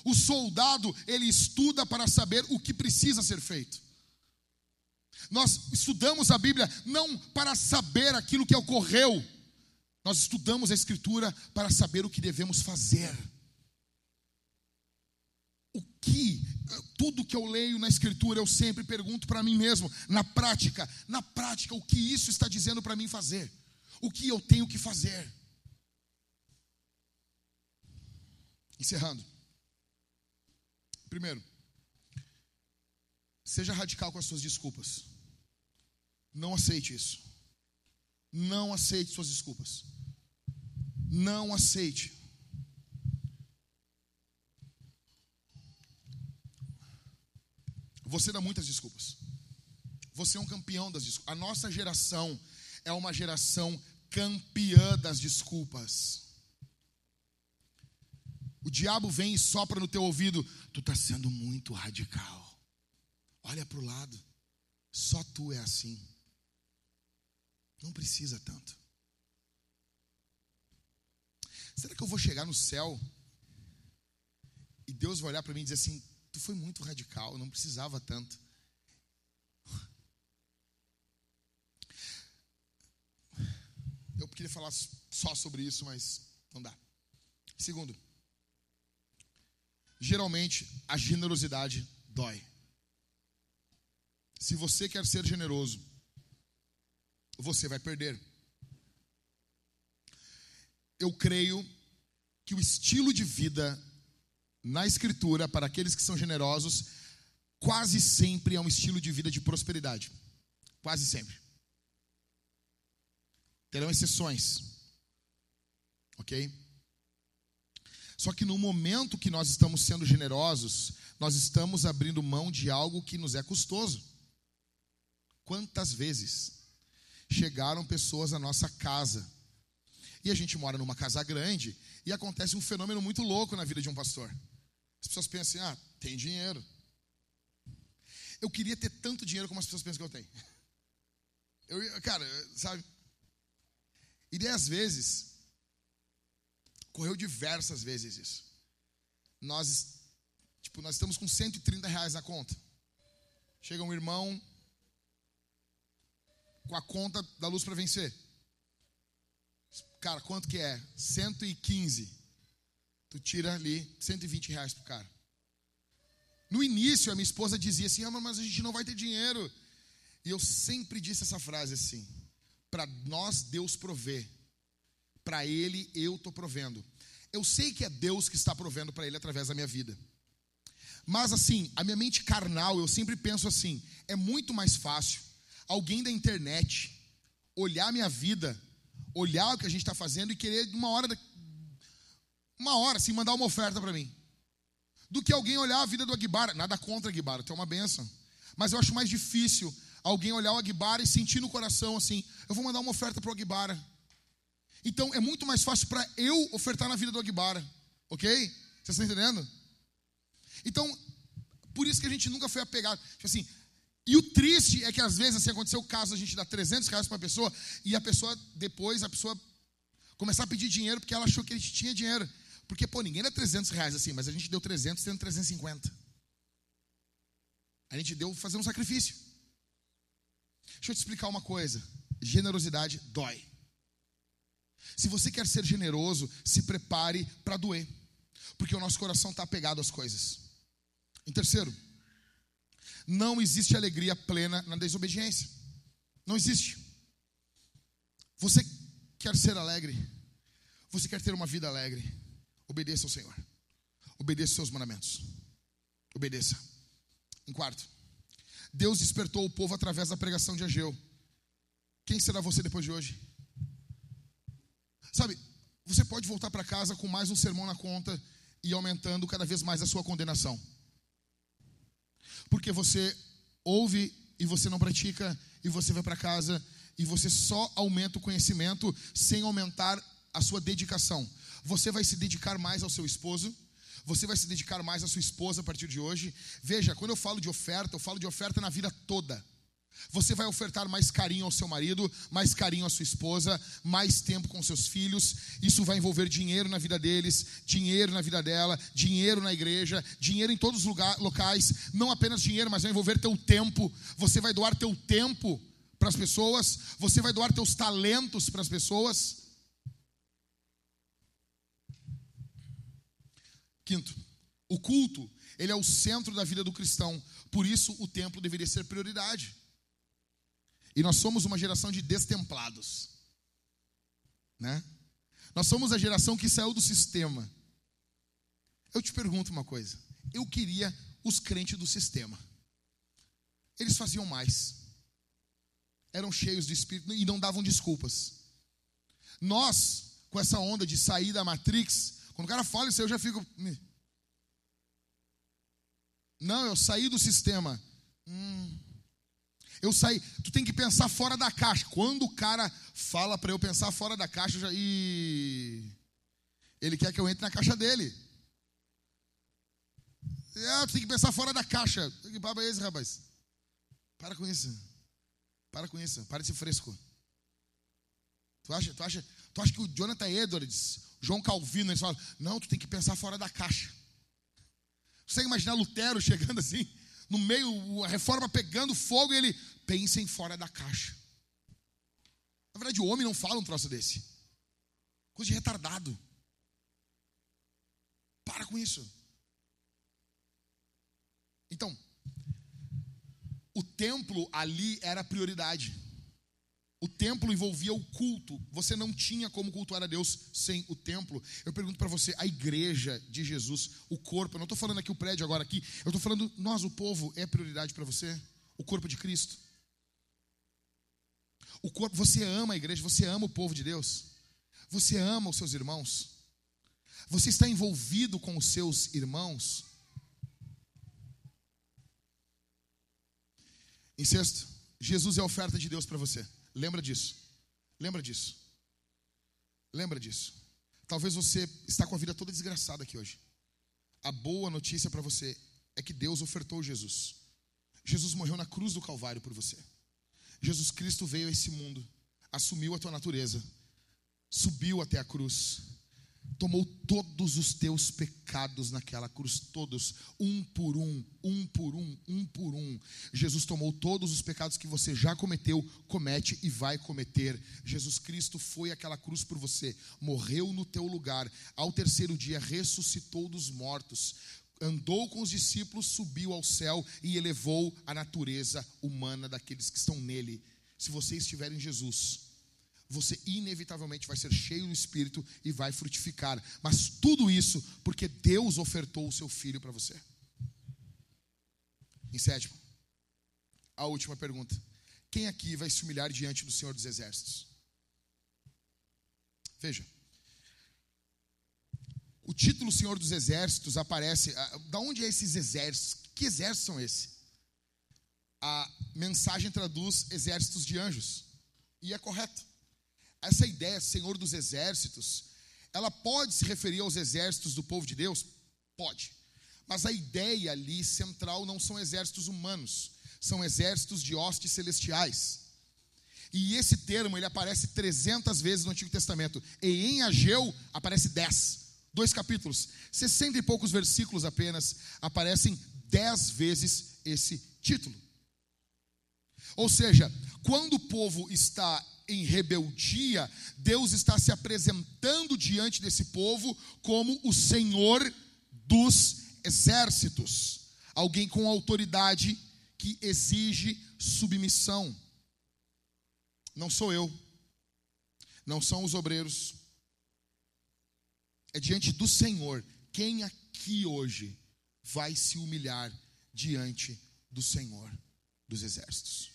Speaker 1: O soldado, ele estuda para saber o que precisa ser feito. Nós estudamos a Bíblia não para saber aquilo que ocorreu, nós estudamos a Escritura para saber o que devemos fazer. O que, tudo que eu leio na Escritura, eu sempre pergunto para mim mesmo, na prática, na prática, o que isso está dizendo para mim fazer? O que eu tenho que fazer? Encerrando. Primeiro, seja radical com as suas desculpas. Não aceite isso. Não aceite suas desculpas. Não aceite. Você dá muitas desculpas. Você é um campeão das desculpas. A nossa geração é uma geração campeã das desculpas. O diabo vem e sopra no teu ouvido: tu está sendo muito radical. Olha para o lado. Só tu é assim. Não precisa tanto. Será que eu vou chegar no céu e Deus vai olhar para mim e dizer assim: Tu foi muito radical, não precisava tanto. Eu queria falar só sobre isso, mas não dá. Segundo, geralmente a generosidade dói. Se você quer ser generoso, você vai perder. Eu creio que o estilo de vida na Escritura, para aqueles que são generosos, quase sempre é um estilo de vida de prosperidade. Quase sempre. Terão exceções. Ok? Só que no momento que nós estamos sendo generosos, nós estamos abrindo mão de algo que nos é custoso. Quantas vezes chegaram pessoas à nossa casa e a gente mora numa casa grande e acontece um fenômeno muito louco na vida de um pastor. As pessoas pensam assim: ah, tem dinheiro. Eu queria ter tanto dinheiro como as pessoas pensam que eu tenho. Eu, cara, sabe? E daí, às vezes, correu diversas vezes isso. Nós, tipo, nós estamos com 130 reais na conta. Chega um irmão com a conta da luz para vencer. Cara, quanto que é? 115. Tu tira ali 120 reais pro cara. No início, a minha esposa dizia assim: ah, mas a gente não vai ter dinheiro. E eu sempre disse essa frase assim: para nós Deus provê, para Ele eu estou provendo. Eu sei que é Deus que está provendo para Ele através da minha vida. Mas assim, a minha mente carnal, eu sempre penso assim: é muito mais fácil alguém da internet olhar minha vida, olhar o que a gente está fazendo e querer uma hora, uma hora, assim, mandar uma oferta para mim, do que alguém olhar a vida do Aguibara. Nada contra Aguibara, tu é uma benção. Mas eu acho mais difícil alguém olhar o Aguibara e sentir no coração assim: eu vou mandar uma oferta para o Aguibara. Então é muito mais fácil para eu ofertar na vida do Aguibara, ok? Vocês estão entendendo? Então, por isso que a gente nunca foi apegado. Tipo assim, e o triste é que às vezes, assim, aconteceu o caso, a gente dá 300 reais para a pessoa e a pessoa, depois, a pessoa começar a pedir dinheiro porque ela achou que a gente tinha dinheiro. Porque, pô, ninguém dá 300 reais assim, mas a gente deu 300 tendo 350. A gente deu fazer um sacrifício. Deixa eu te explicar uma coisa. Generosidade dói. Se você quer ser generoso, se prepare para doer. Porque o nosso coração está apegado às coisas. Em terceiro, não existe alegria plena na desobediência. Não existe. Você quer ser alegre? Você quer ter uma vida alegre? Obedeça ao Senhor. Obedeça aos seus mandamentos. Obedeça. Em quarto, Deus despertou o povo através da pregação de Ageu. Quem será você depois de hoje? Sabe, você pode voltar para casa com mais um sermão na conta e aumentando cada vez mais a sua condenação porque você ouve e você não pratica, e você vai para casa e você só aumenta o conhecimento sem aumentar a sua dedicação. Você vai se dedicar mais ao seu esposo, você vai se dedicar mais à sua esposa a partir de hoje. Veja, quando eu falo de oferta, eu falo de oferta na vida toda. Você vai ofertar mais carinho ao seu marido, mais carinho à sua esposa, mais tempo com seus filhos. Isso vai envolver dinheiro na vida deles, dinheiro na vida dela, dinheiro na igreja, dinheiro em todos os lugar, locais. Não apenas dinheiro, mas vai envolver teu tempo. Você vai doar teu tempo para as pessoas. Você vai doar teus talentos para as pessoas. Quinto, o culto, ele é o centro da vida do cristão. Por isso, o templo deveria ser prioridade. E nós somos uma geração de destemplados. Né? Nós somos a geração que saiu do sistema. Eu te pergunto uma coisa. Eu queria os crentes do sistema. Eles faziam mais. Eram cheios de espírito e não davam desculpas. Nós, com essa onda de sair da Matrix, quando o cara fala isso, eu já fico. Não, eu saí do sistema. Hum, eu saí. Tu tem que pensar fora da caixa. Quando o cara fala para eu pensar fora da caixa, eu já. Ele quer que eu entre na caixa dele. É, tu tem que pensar fora da caixa. Que papo é esse, rapaz? Para com isso. Para com isso. Para de ser fresco. Tu acha, tu acha, tu acha que o Jonathan Edwards, João Calvino, eles falam, não, tu tem que pensar fora da caixa. Você imaginar Lutero chegando assim, no meio, a reforma pegando fogo, e ele pensa em fora da caixa. Na verdade, o homem não fala um troço desse. Coisa de retardado. Para com isso. Então, o templo ali era prioridade. O templo envolvia o culto. Você não tinha como cultuar a Deus sem o templo. Eu pergunto para você, a igreja de Jesus, o corpo, eu não estou falando aqui o prédio agora aqui, eu estou falando nós, o povo, é prioridade para você? O corpo de Cristo. O corpo, você ama a igreja, você ama o povo de Deus. Você ama os seus irmãos. Você está envolvido com os seus irmãos. Em sexto, Jesus é a oferta de Deus para você. Lembra disso. Lembra disso. Lembra disso. Talvez você está com a vida toda desgraçada aqui hoje. A boa notícia para você é que Deus ofertou Jesus. Jesus morreu na cruz do Calvário por você. Jesus Cristo veio a esse mundo, assumiu a tua natureza, subiu até a cruz, tomou todos os teus pecados naquela cruz, todos, um por um, um por um, um por um. Jesus tomou todos os pecados que você já cometeu, comete e vai cometer. Jesus Cristo foi aquela cruz por você, morreu no teu lugar, ao terceiro dia ressuscitou dos mortos. Andou com os discípulos, subiu ao céu e elevou a natureza humana daqueles que estão nele. Se você estiver em Jesus, você inevitavelmente vai ser cheio do Espírito e vai frutificar. Mas tudo isso porque Deus ofertou o seu filho para você. Em sétimo, a última pergunta: quem aqui vai se humilhar diante do Senhor dos Exércitos? Veja. O título Senhor dos Exércitos aparece. Ah, da onde é esses exércitos? Que exércitos são esses? A mensagem traduz exércitos de anjos. E é correto essa ideia, Senhor dos Exércitos, ela pode se referir aos exércitos do povo de Deus? Pode. Mas a ideia ali central não são exércitos humanos, são exércitos de hostes celestiais. E esse termo ele aparece 300 vezes no Antigo Testamento. E em Ageu aparece 10. Dois capítulos, 60 e poucos versículos apenas, aparecem 10 vezes esse título. Ou seja, quando o povo está em rebeldia, Deus está se apresentando diante desse povo como o Senhor dos exércitos, alguém com autoridade que exige submissão. Não sou eu, não são os obreiros, é diante do Senhor. Quem aqui hoje vai se humilhar diante do Senhor dos exércitos?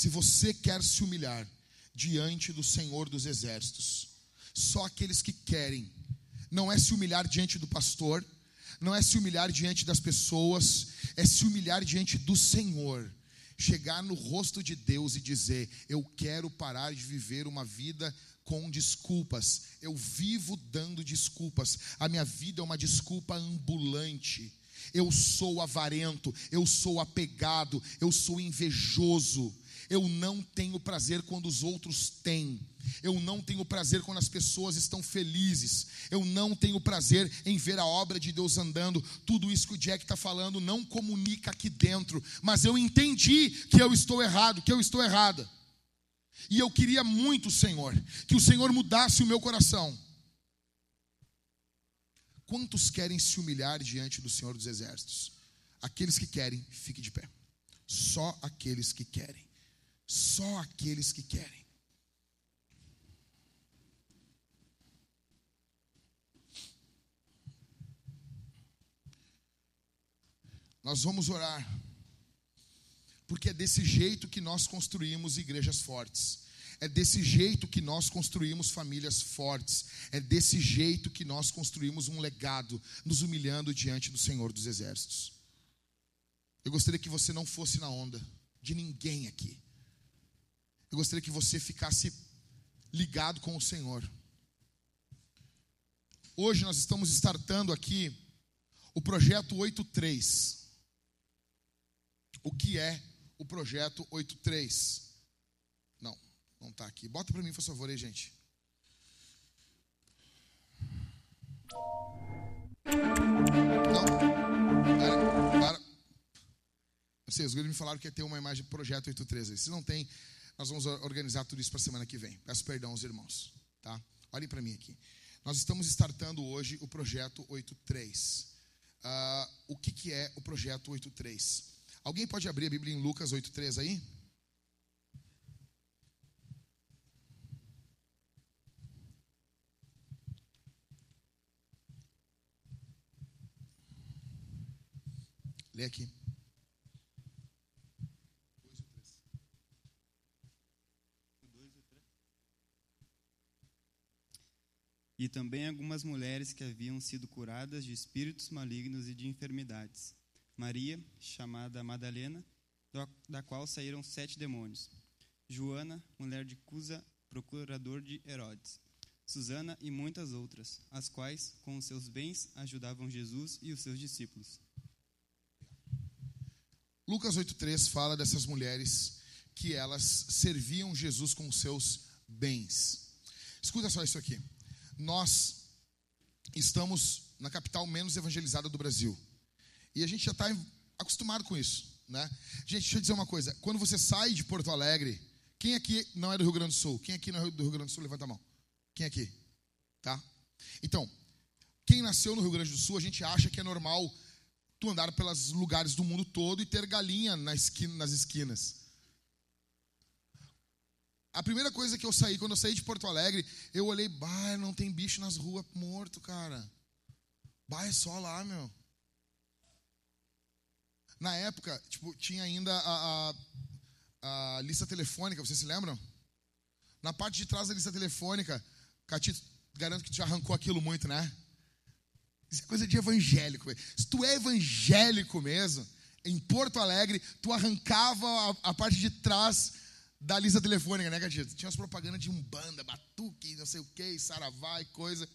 Speaker 1: Se você quer se humilhar diante do Senhor dos Exércitos, só aqueles que querem, não é se humilhar diante do pastor, não é se humilhar diante das pessoas, é se humilhar diante do Senhor. Chegar no rosto de Deus e dizer: Eu quero parar de viver uma vida com desculpas. Eu vivo dando desculpas. A minha vida é uma desculpa ambulante. Eu sou avarento, eu sou apegado, eu sou invejoso. Eu não tenho prazer quando os outros têm. Eu não tenho prazer quando as pessoas estão felizes. Eu não tenho prazer em ver a obra de Deus andando. Tudo isso que o Jack está falando não comunica aqui dentro. Mas eu entendi que eu estou errado, que eu estou errada. E eu queria muito, Senhor, que o Senhor mudasse o meu coração. Quantos querem se humilhar diante do Senhor dos Exércitos? Aqueles que querem, fique de pé. Só aqueles que querem. Só aqueles que querem. Nós vamos orar, porque é desse jeito que nós construímos igrejas fortes. É desse jeito que nós construímos famílias fortes. É desse jeito que nós construímos um legado, nos humilhando diante do Senhor dos Exércitos. Eu gostaria que você não fosse na onda de ninguém aqui. Eu gostaria que você ficasse ligado com o Senhor. Hoje nós estamos startando aqui o projeto 83. O que é o projeto 83. Não, não está aqui. Bota para mim, por favor, aí, gente. Não. Para, para. Gringos me falaram que ia ter uma imagem projeto 83 aí. Se não tem, nós vamos organizar tudo isso para a semana que vem. Peço perdão aos irmãos, tá? Olhem para mim aqui. Nós estamos startando hoje o projeto 83. Uh, ah, o que, que é o projeto 83? Alguém pode abrir a Bíblia em Lucas 8,3 aí? Lê aqui.
Speaker 2: E também algumas mulheres que haviam sido curadas de espíritos malignos e de enfermidades. Maria, chamada Madalena, da qual saíram sete demônios. Joana, mulher de Cusa, procurador de Herodes. Susana e muitas outras, as quais, com os seus bens, ajudavam Jesus e os seus discípulos.
Speaker 1: Lucas 8,3 fala dessas mulheres que elas serviam Jesus com seus bens. Escuta só isso aqui. Nós estamos na capital menos evangelizada do Brasil. E a gente já está acostumado com isso. Né? Gente, deixa eu dizer uma coisa. Quando você sai de Porto Alegre, quem aqui não é do Rio Grande do Sul? Quem aqui não é do Rio Grande do Sul? Levanta a mão. Quem aqui? Tá? Então, quem nasceu no Rio Grande do Sul, a gente acha que é normal tu andar pelos lugares do mundo todo e ter galinha na esquina, nas esquinas. A primeira coisa que eu saí, quando eu saí de Porto Alegre, eu olhei, bah, não tem bicho nas ruas morto, cara. Bah, é só lá, meu. Na época, tipo, tinha ainda a, a, a lista telefônica, vocês se lembram? Na parte de trás da lista telefônica, Catito, garanto que tu já arrancou aquilo muito, né? Isso é coisa de evangélico. Se tu é evangélico mesmo, em Porto Alegre, tu arrancava a, a parte de trás da lista telefônica, né, Gatito? Tinha as propagandas de Umbanda, Batuque, não sei o que, Saravá e coisa.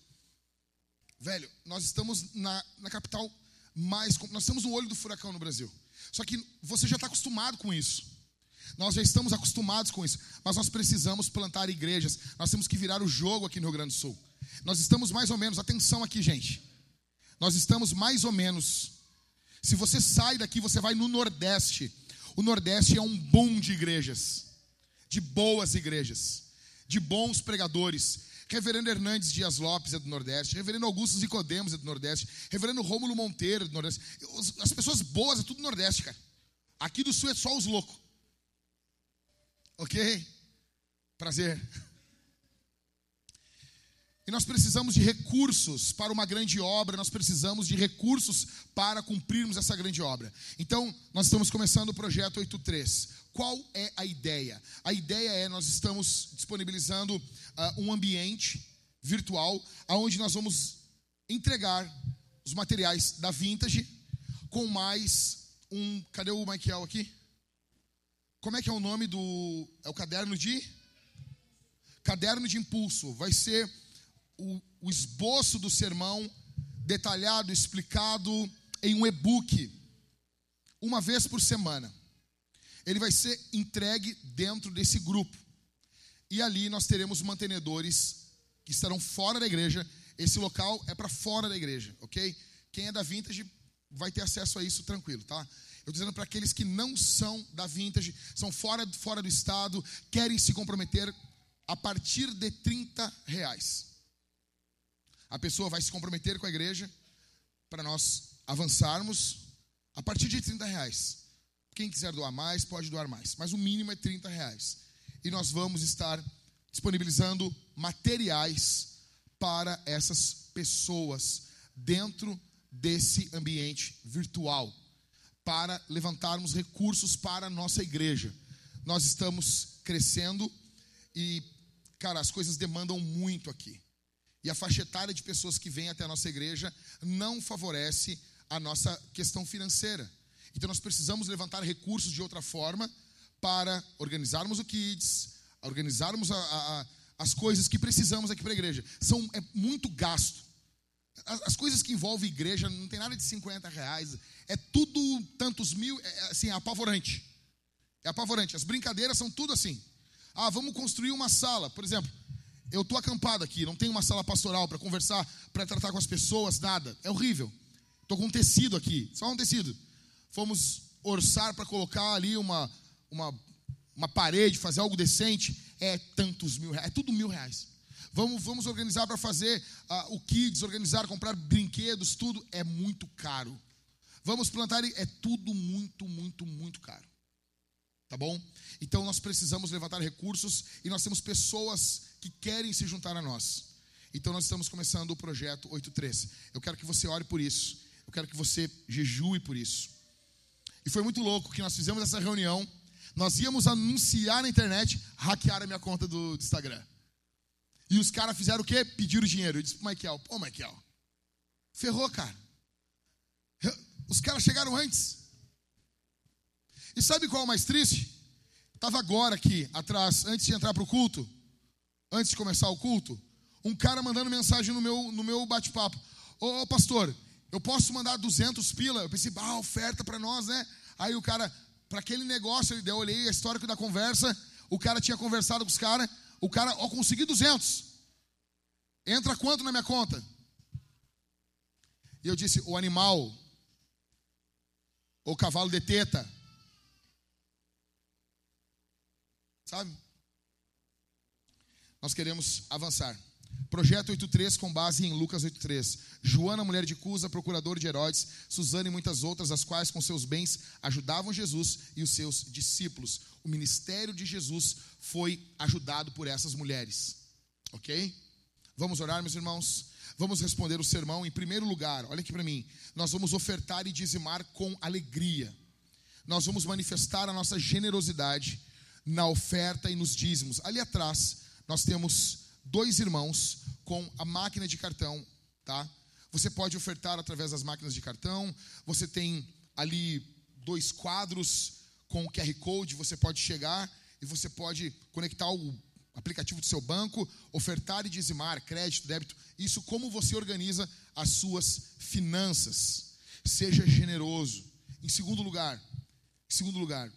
Speaker 1: Velho, nós estamos na, na capital mais. Nós estamos no olho do furacão no Brasil. Só que você já está acostumado com isso. Nós já estamos acostumados com isso. Mas nós precisamos plantar igrejas. Nós temos que virar o jogo aqui no Rio Grande do Sul. Nós estamos mais ou menos, atenção aqui, gente. Nós estamos mais ou menos. Se você sai daqui, você vai no Nordeste. O Nordeste é um boom de igrejas, de boas igrejas, de bons pregadores. Reverendo Hernandes Dias Lopes é do Nordeste, Reverendo Augusto Zicodemos é do Nordeste, Reverendo Rômulo Monteiro é do Nordeste. As pessoas boas é tudo do Nordeste, cara. Aqui do Sul é só os loucos. Ok? Prazer. E nós precisamos de recursos para uma grande obra, nós precisamos de recursos para cumprirmos essa grande obra. Então, nós estamos começando o projeto 83. Qual é a ideia? A ideia é nós estamos disponibilizando uh, um ambiente virtual onde nós vamos entregar os materiais da Vintage com mais um. Cadê o Michael aqui? Como é que é o nome do. É o caderno de? Caderno de impulso. Vai ser o, o esboço do sermão detalhado, explicado em um e-book, uma vez por semana. Ele vai ser entregue dentro desse grupo. E ali nós teremos mantenedores que estarão fora da igreja. Esse local é para fora da igreja, ok? Quem é da Vintage vai ter acesso a isso tranquilo, tá? Eu estou dizendo para aqueles que não são da Vintage, são fora, fora do estado, querem se comprometer a partir de 30 reais. A pessoa vai se comprometer com a igreja para nós avançarmos a partir de 30 reais. Quem quiser doar mais, pode doar mais, mas o mínimo é 30 reais. E nós vamos estar disponibilizando materiais para essas pessoas dentro desse ambiente virtual, para levantarmos recursos para a nossa igreja. Nós estamos crescendo e, cara, as coisas demandam muito aqui. E a faixa etária de pessoas que vêm até a nossa igreja não favorece a nossa questão financeira. Então nós precisamos levantar recursos de outra forma para organizarmos o Kids, organizarmos a, a, as coisas que precisamos aqui para a igreja. São, é muito gasto. As, as, coisas que envolvem igreja não tem nada de 50 reais. É tudo tantos mil, é, é assim, é apavorante. É apavorante. As brincadeiras são tudo assim. Ah, vamos construir uma sala. Por exemplo, eu estou acampado aqui, não tenho uma sala pastoral para conversar, para tratar com as pessoas, nada. É horrível. Estou com um tecido aqui, só um tecido. Fomos orçar para colocar ali uma, uma, uma parede, fazer algo decente. É tantos mil reais, é tudo mil reais. Vamos, vamos organizar para fazer uh, o kids, organizar, comprar brinquedos, tudo é muito caro. Vamos plantar, é tudo muito, muito, muito caro. Tá bom? Então nós precisamos levantar recursos e nós temos pessoas que querem se juntar a nós. Então nós estamos começando o projeto 83. Eu quero que você ore por isso. Eu quero que você jejue por isso. E foi muito louco que nós fizemos essa reunião. Nós íamos anunciar na internet, hackear a minha conta do, do Instagram. E os caras fizeram o quê? Pediram dinheiro. Eu disse pro Michael, pô, Michael, ferrou, cara. Os caras chegaram antes. E sabe qual é o mais triste? Estava agora aqui, atrás, antes de entrar para o culto, antes de começar o culto, um cara mandando mensagem no meu, no meu bate-papo. Ô, ô, pastor, eu posso mandar 200 pila? Eu pensei, ah, oferta para nós, né? Aí o cara, para aquele negócio, eu olhei a história da conversa, o cara tinha conversado com os caras, o cara, ó, consegui 200. Entra quanto na minha conta? E eu disse, o animal, o cavalo de teta, Sabe? Nós queremos avançar. Projeto 83 com base em Lucas 8:3. Joana, mulher de Cusa, procurador de Herodes, Suzana e muitas outras, as quais com seus bens ajudavam Jesus e os seus discípulos. O ministério de Jesus foi ajudado por essas mulheres. OK? Vamos orar, meus irmãos. Vamos responder o sermão em primeiro lugar. Olha aqui para mim. Nós vamos ofertar e dizimar com alegria. Nós vamos manifestar a nossa generosidade na oferta e nos dízimos. Ali atrás, nós temos dois irmãos com a máquina de cartão, tá? Você pode ofertar através das máquinas de cartão. Você tem ali dois quadros com o QR Code, você pode chegar e você pode conectar o aplicativo do seu banco, ofertar e dizimar, crédito, débito. Isso como você organiza as suas finanças. Seja generoso. Em segundo lugar, em segundo lugar,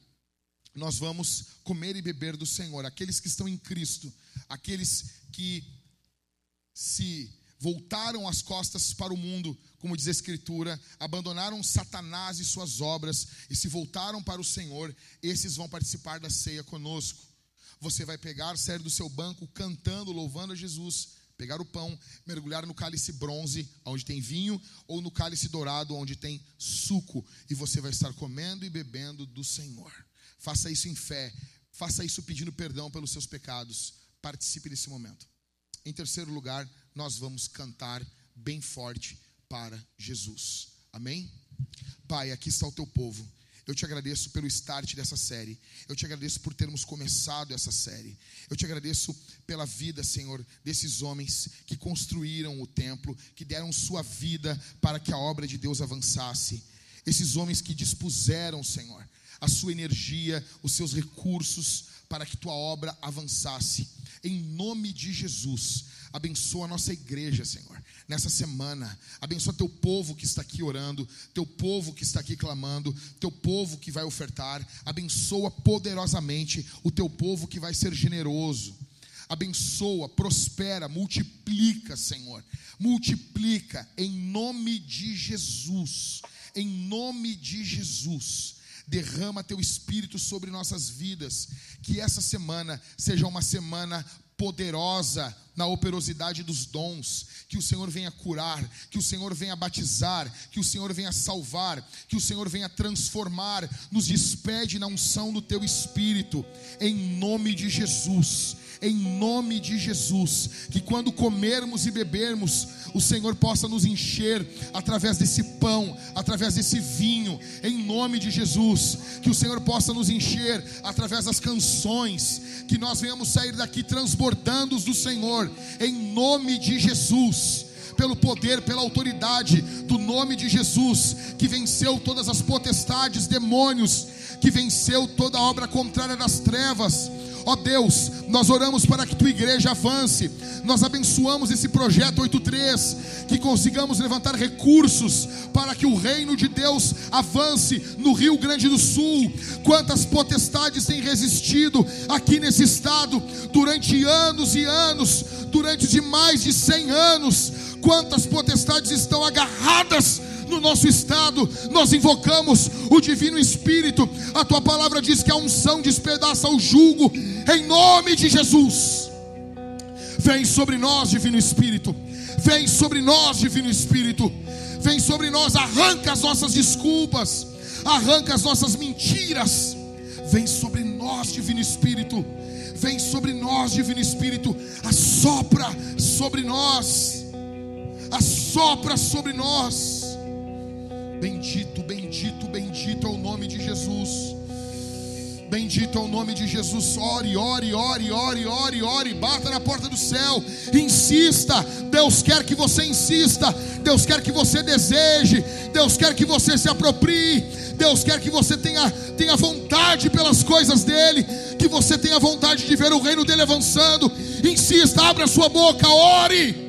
Speaker 1: nós vamos comer e beber do Senhor. Aqueles que estão em Cristo, aqueles que se voltaram as costas para o mundo, como diz a Escritura, abandonaram Satanás e suas obras e se voltaram para o Senhor, esses vão participar da ceia conosco. Você vai pegar, sair do seu banco cantando, louvando a Jesus, pegar o pão, mergulhar no cálice bronze, onde tem vinho, ou no cálice dourado, onde tem suco, e você vai estar comendo e bebendo do Senhor. Faça isso em fé. Faça isso pedindo perdão pelos seus pecados. Participe desse momento. Em terceiro lugar, nós vamos cantar bem forte para Jesus. Amém? Pai, aqui está o teu povo. Eu te agradeço pelo start dessa série. Eu te agradeço por termos começado essa série. Eu te agradeço pela vida, Senhor, desses homens que construíram o templo, que deram sua vida para que a obra de Deus avançasse. Esses homens que dispuseram, Senhor, a sua energia, os seus recursos para que tua obra avançasse. Em nome de Jesus, abençoa a nossa igreja, Senhor, nessa semana. Abençoa teu povo que está aqui orando, teu povo que está aqui clamando, teu povo que vai ofertar. Abençoa poderosamente o teu povo que vai ser generoso. Abençoa, prospera, multiplica, Senhor. Multiplica em nome de Jesus. Em nome de Jesus derrama teu espírito sobre nossas vidas. Que essa semana seja uma semana poderosa na operosidade dos dons, que o Senhor venha curar, que o Senhor venha batizar, que o Senhor venha salvar, que o Senhor venha transformar, nos despede na unção do teu espírito, em nome de Jesus em nome de Jesus. Que quando comermos e bebermos, o Senhor possa nos encher através desse pão, através desse vinho, em nome de Jesus. Que o Senhor possa nos encher através das canções, que nós venhamos sair daqui transbordando do Senhor, em nome de Jesus pelo poder, pela autoridade do nome de Jesus, que venceu todas as potestades, demônios, que venceu toda obra contrária das trevas, Ó Deus, nós oramos para que tua igreja avance. Nós abençoamos esse projeto 83, que consigamos levantar recursos para que o reino de Deus avance no Rio Grande do Sul. Quantas potestades têm resistido aqui nesse estado durante anos e anos, durante de mais de 100 anos. Quantas potestades estão agarradas no nosso estado, nós invocamos o Divino Espírito. A tua palavra diz que a unção despedaça o jugo, em nome de Jesus. Vem sobre nós, Divino Espírito. Vem sobre nós, Divino Espírito. Vem sobre nós, arranca as nossas desculpas, arranca as nossas mentiras. Vem sobre nós, Divino Espírito. Vem sobre nós, Divino Espírito. Assopra sobre nós. Assopra sobre nós. Bendito, bendito, bendito é o nome de Jesus. Bendito é o nome de Jesus. Ore, ore, ore, ore, ore, ore. Bata na porta do céu. Insista. Deus quer que você insista. Deus quer que você deseje. Deus quer que você se aproprie. Deus quer que você tenha, tenha vontade pelas coisas dele. Que você tenha vontade de ver o reino dele avançando. Insista, abra sua boca, ore.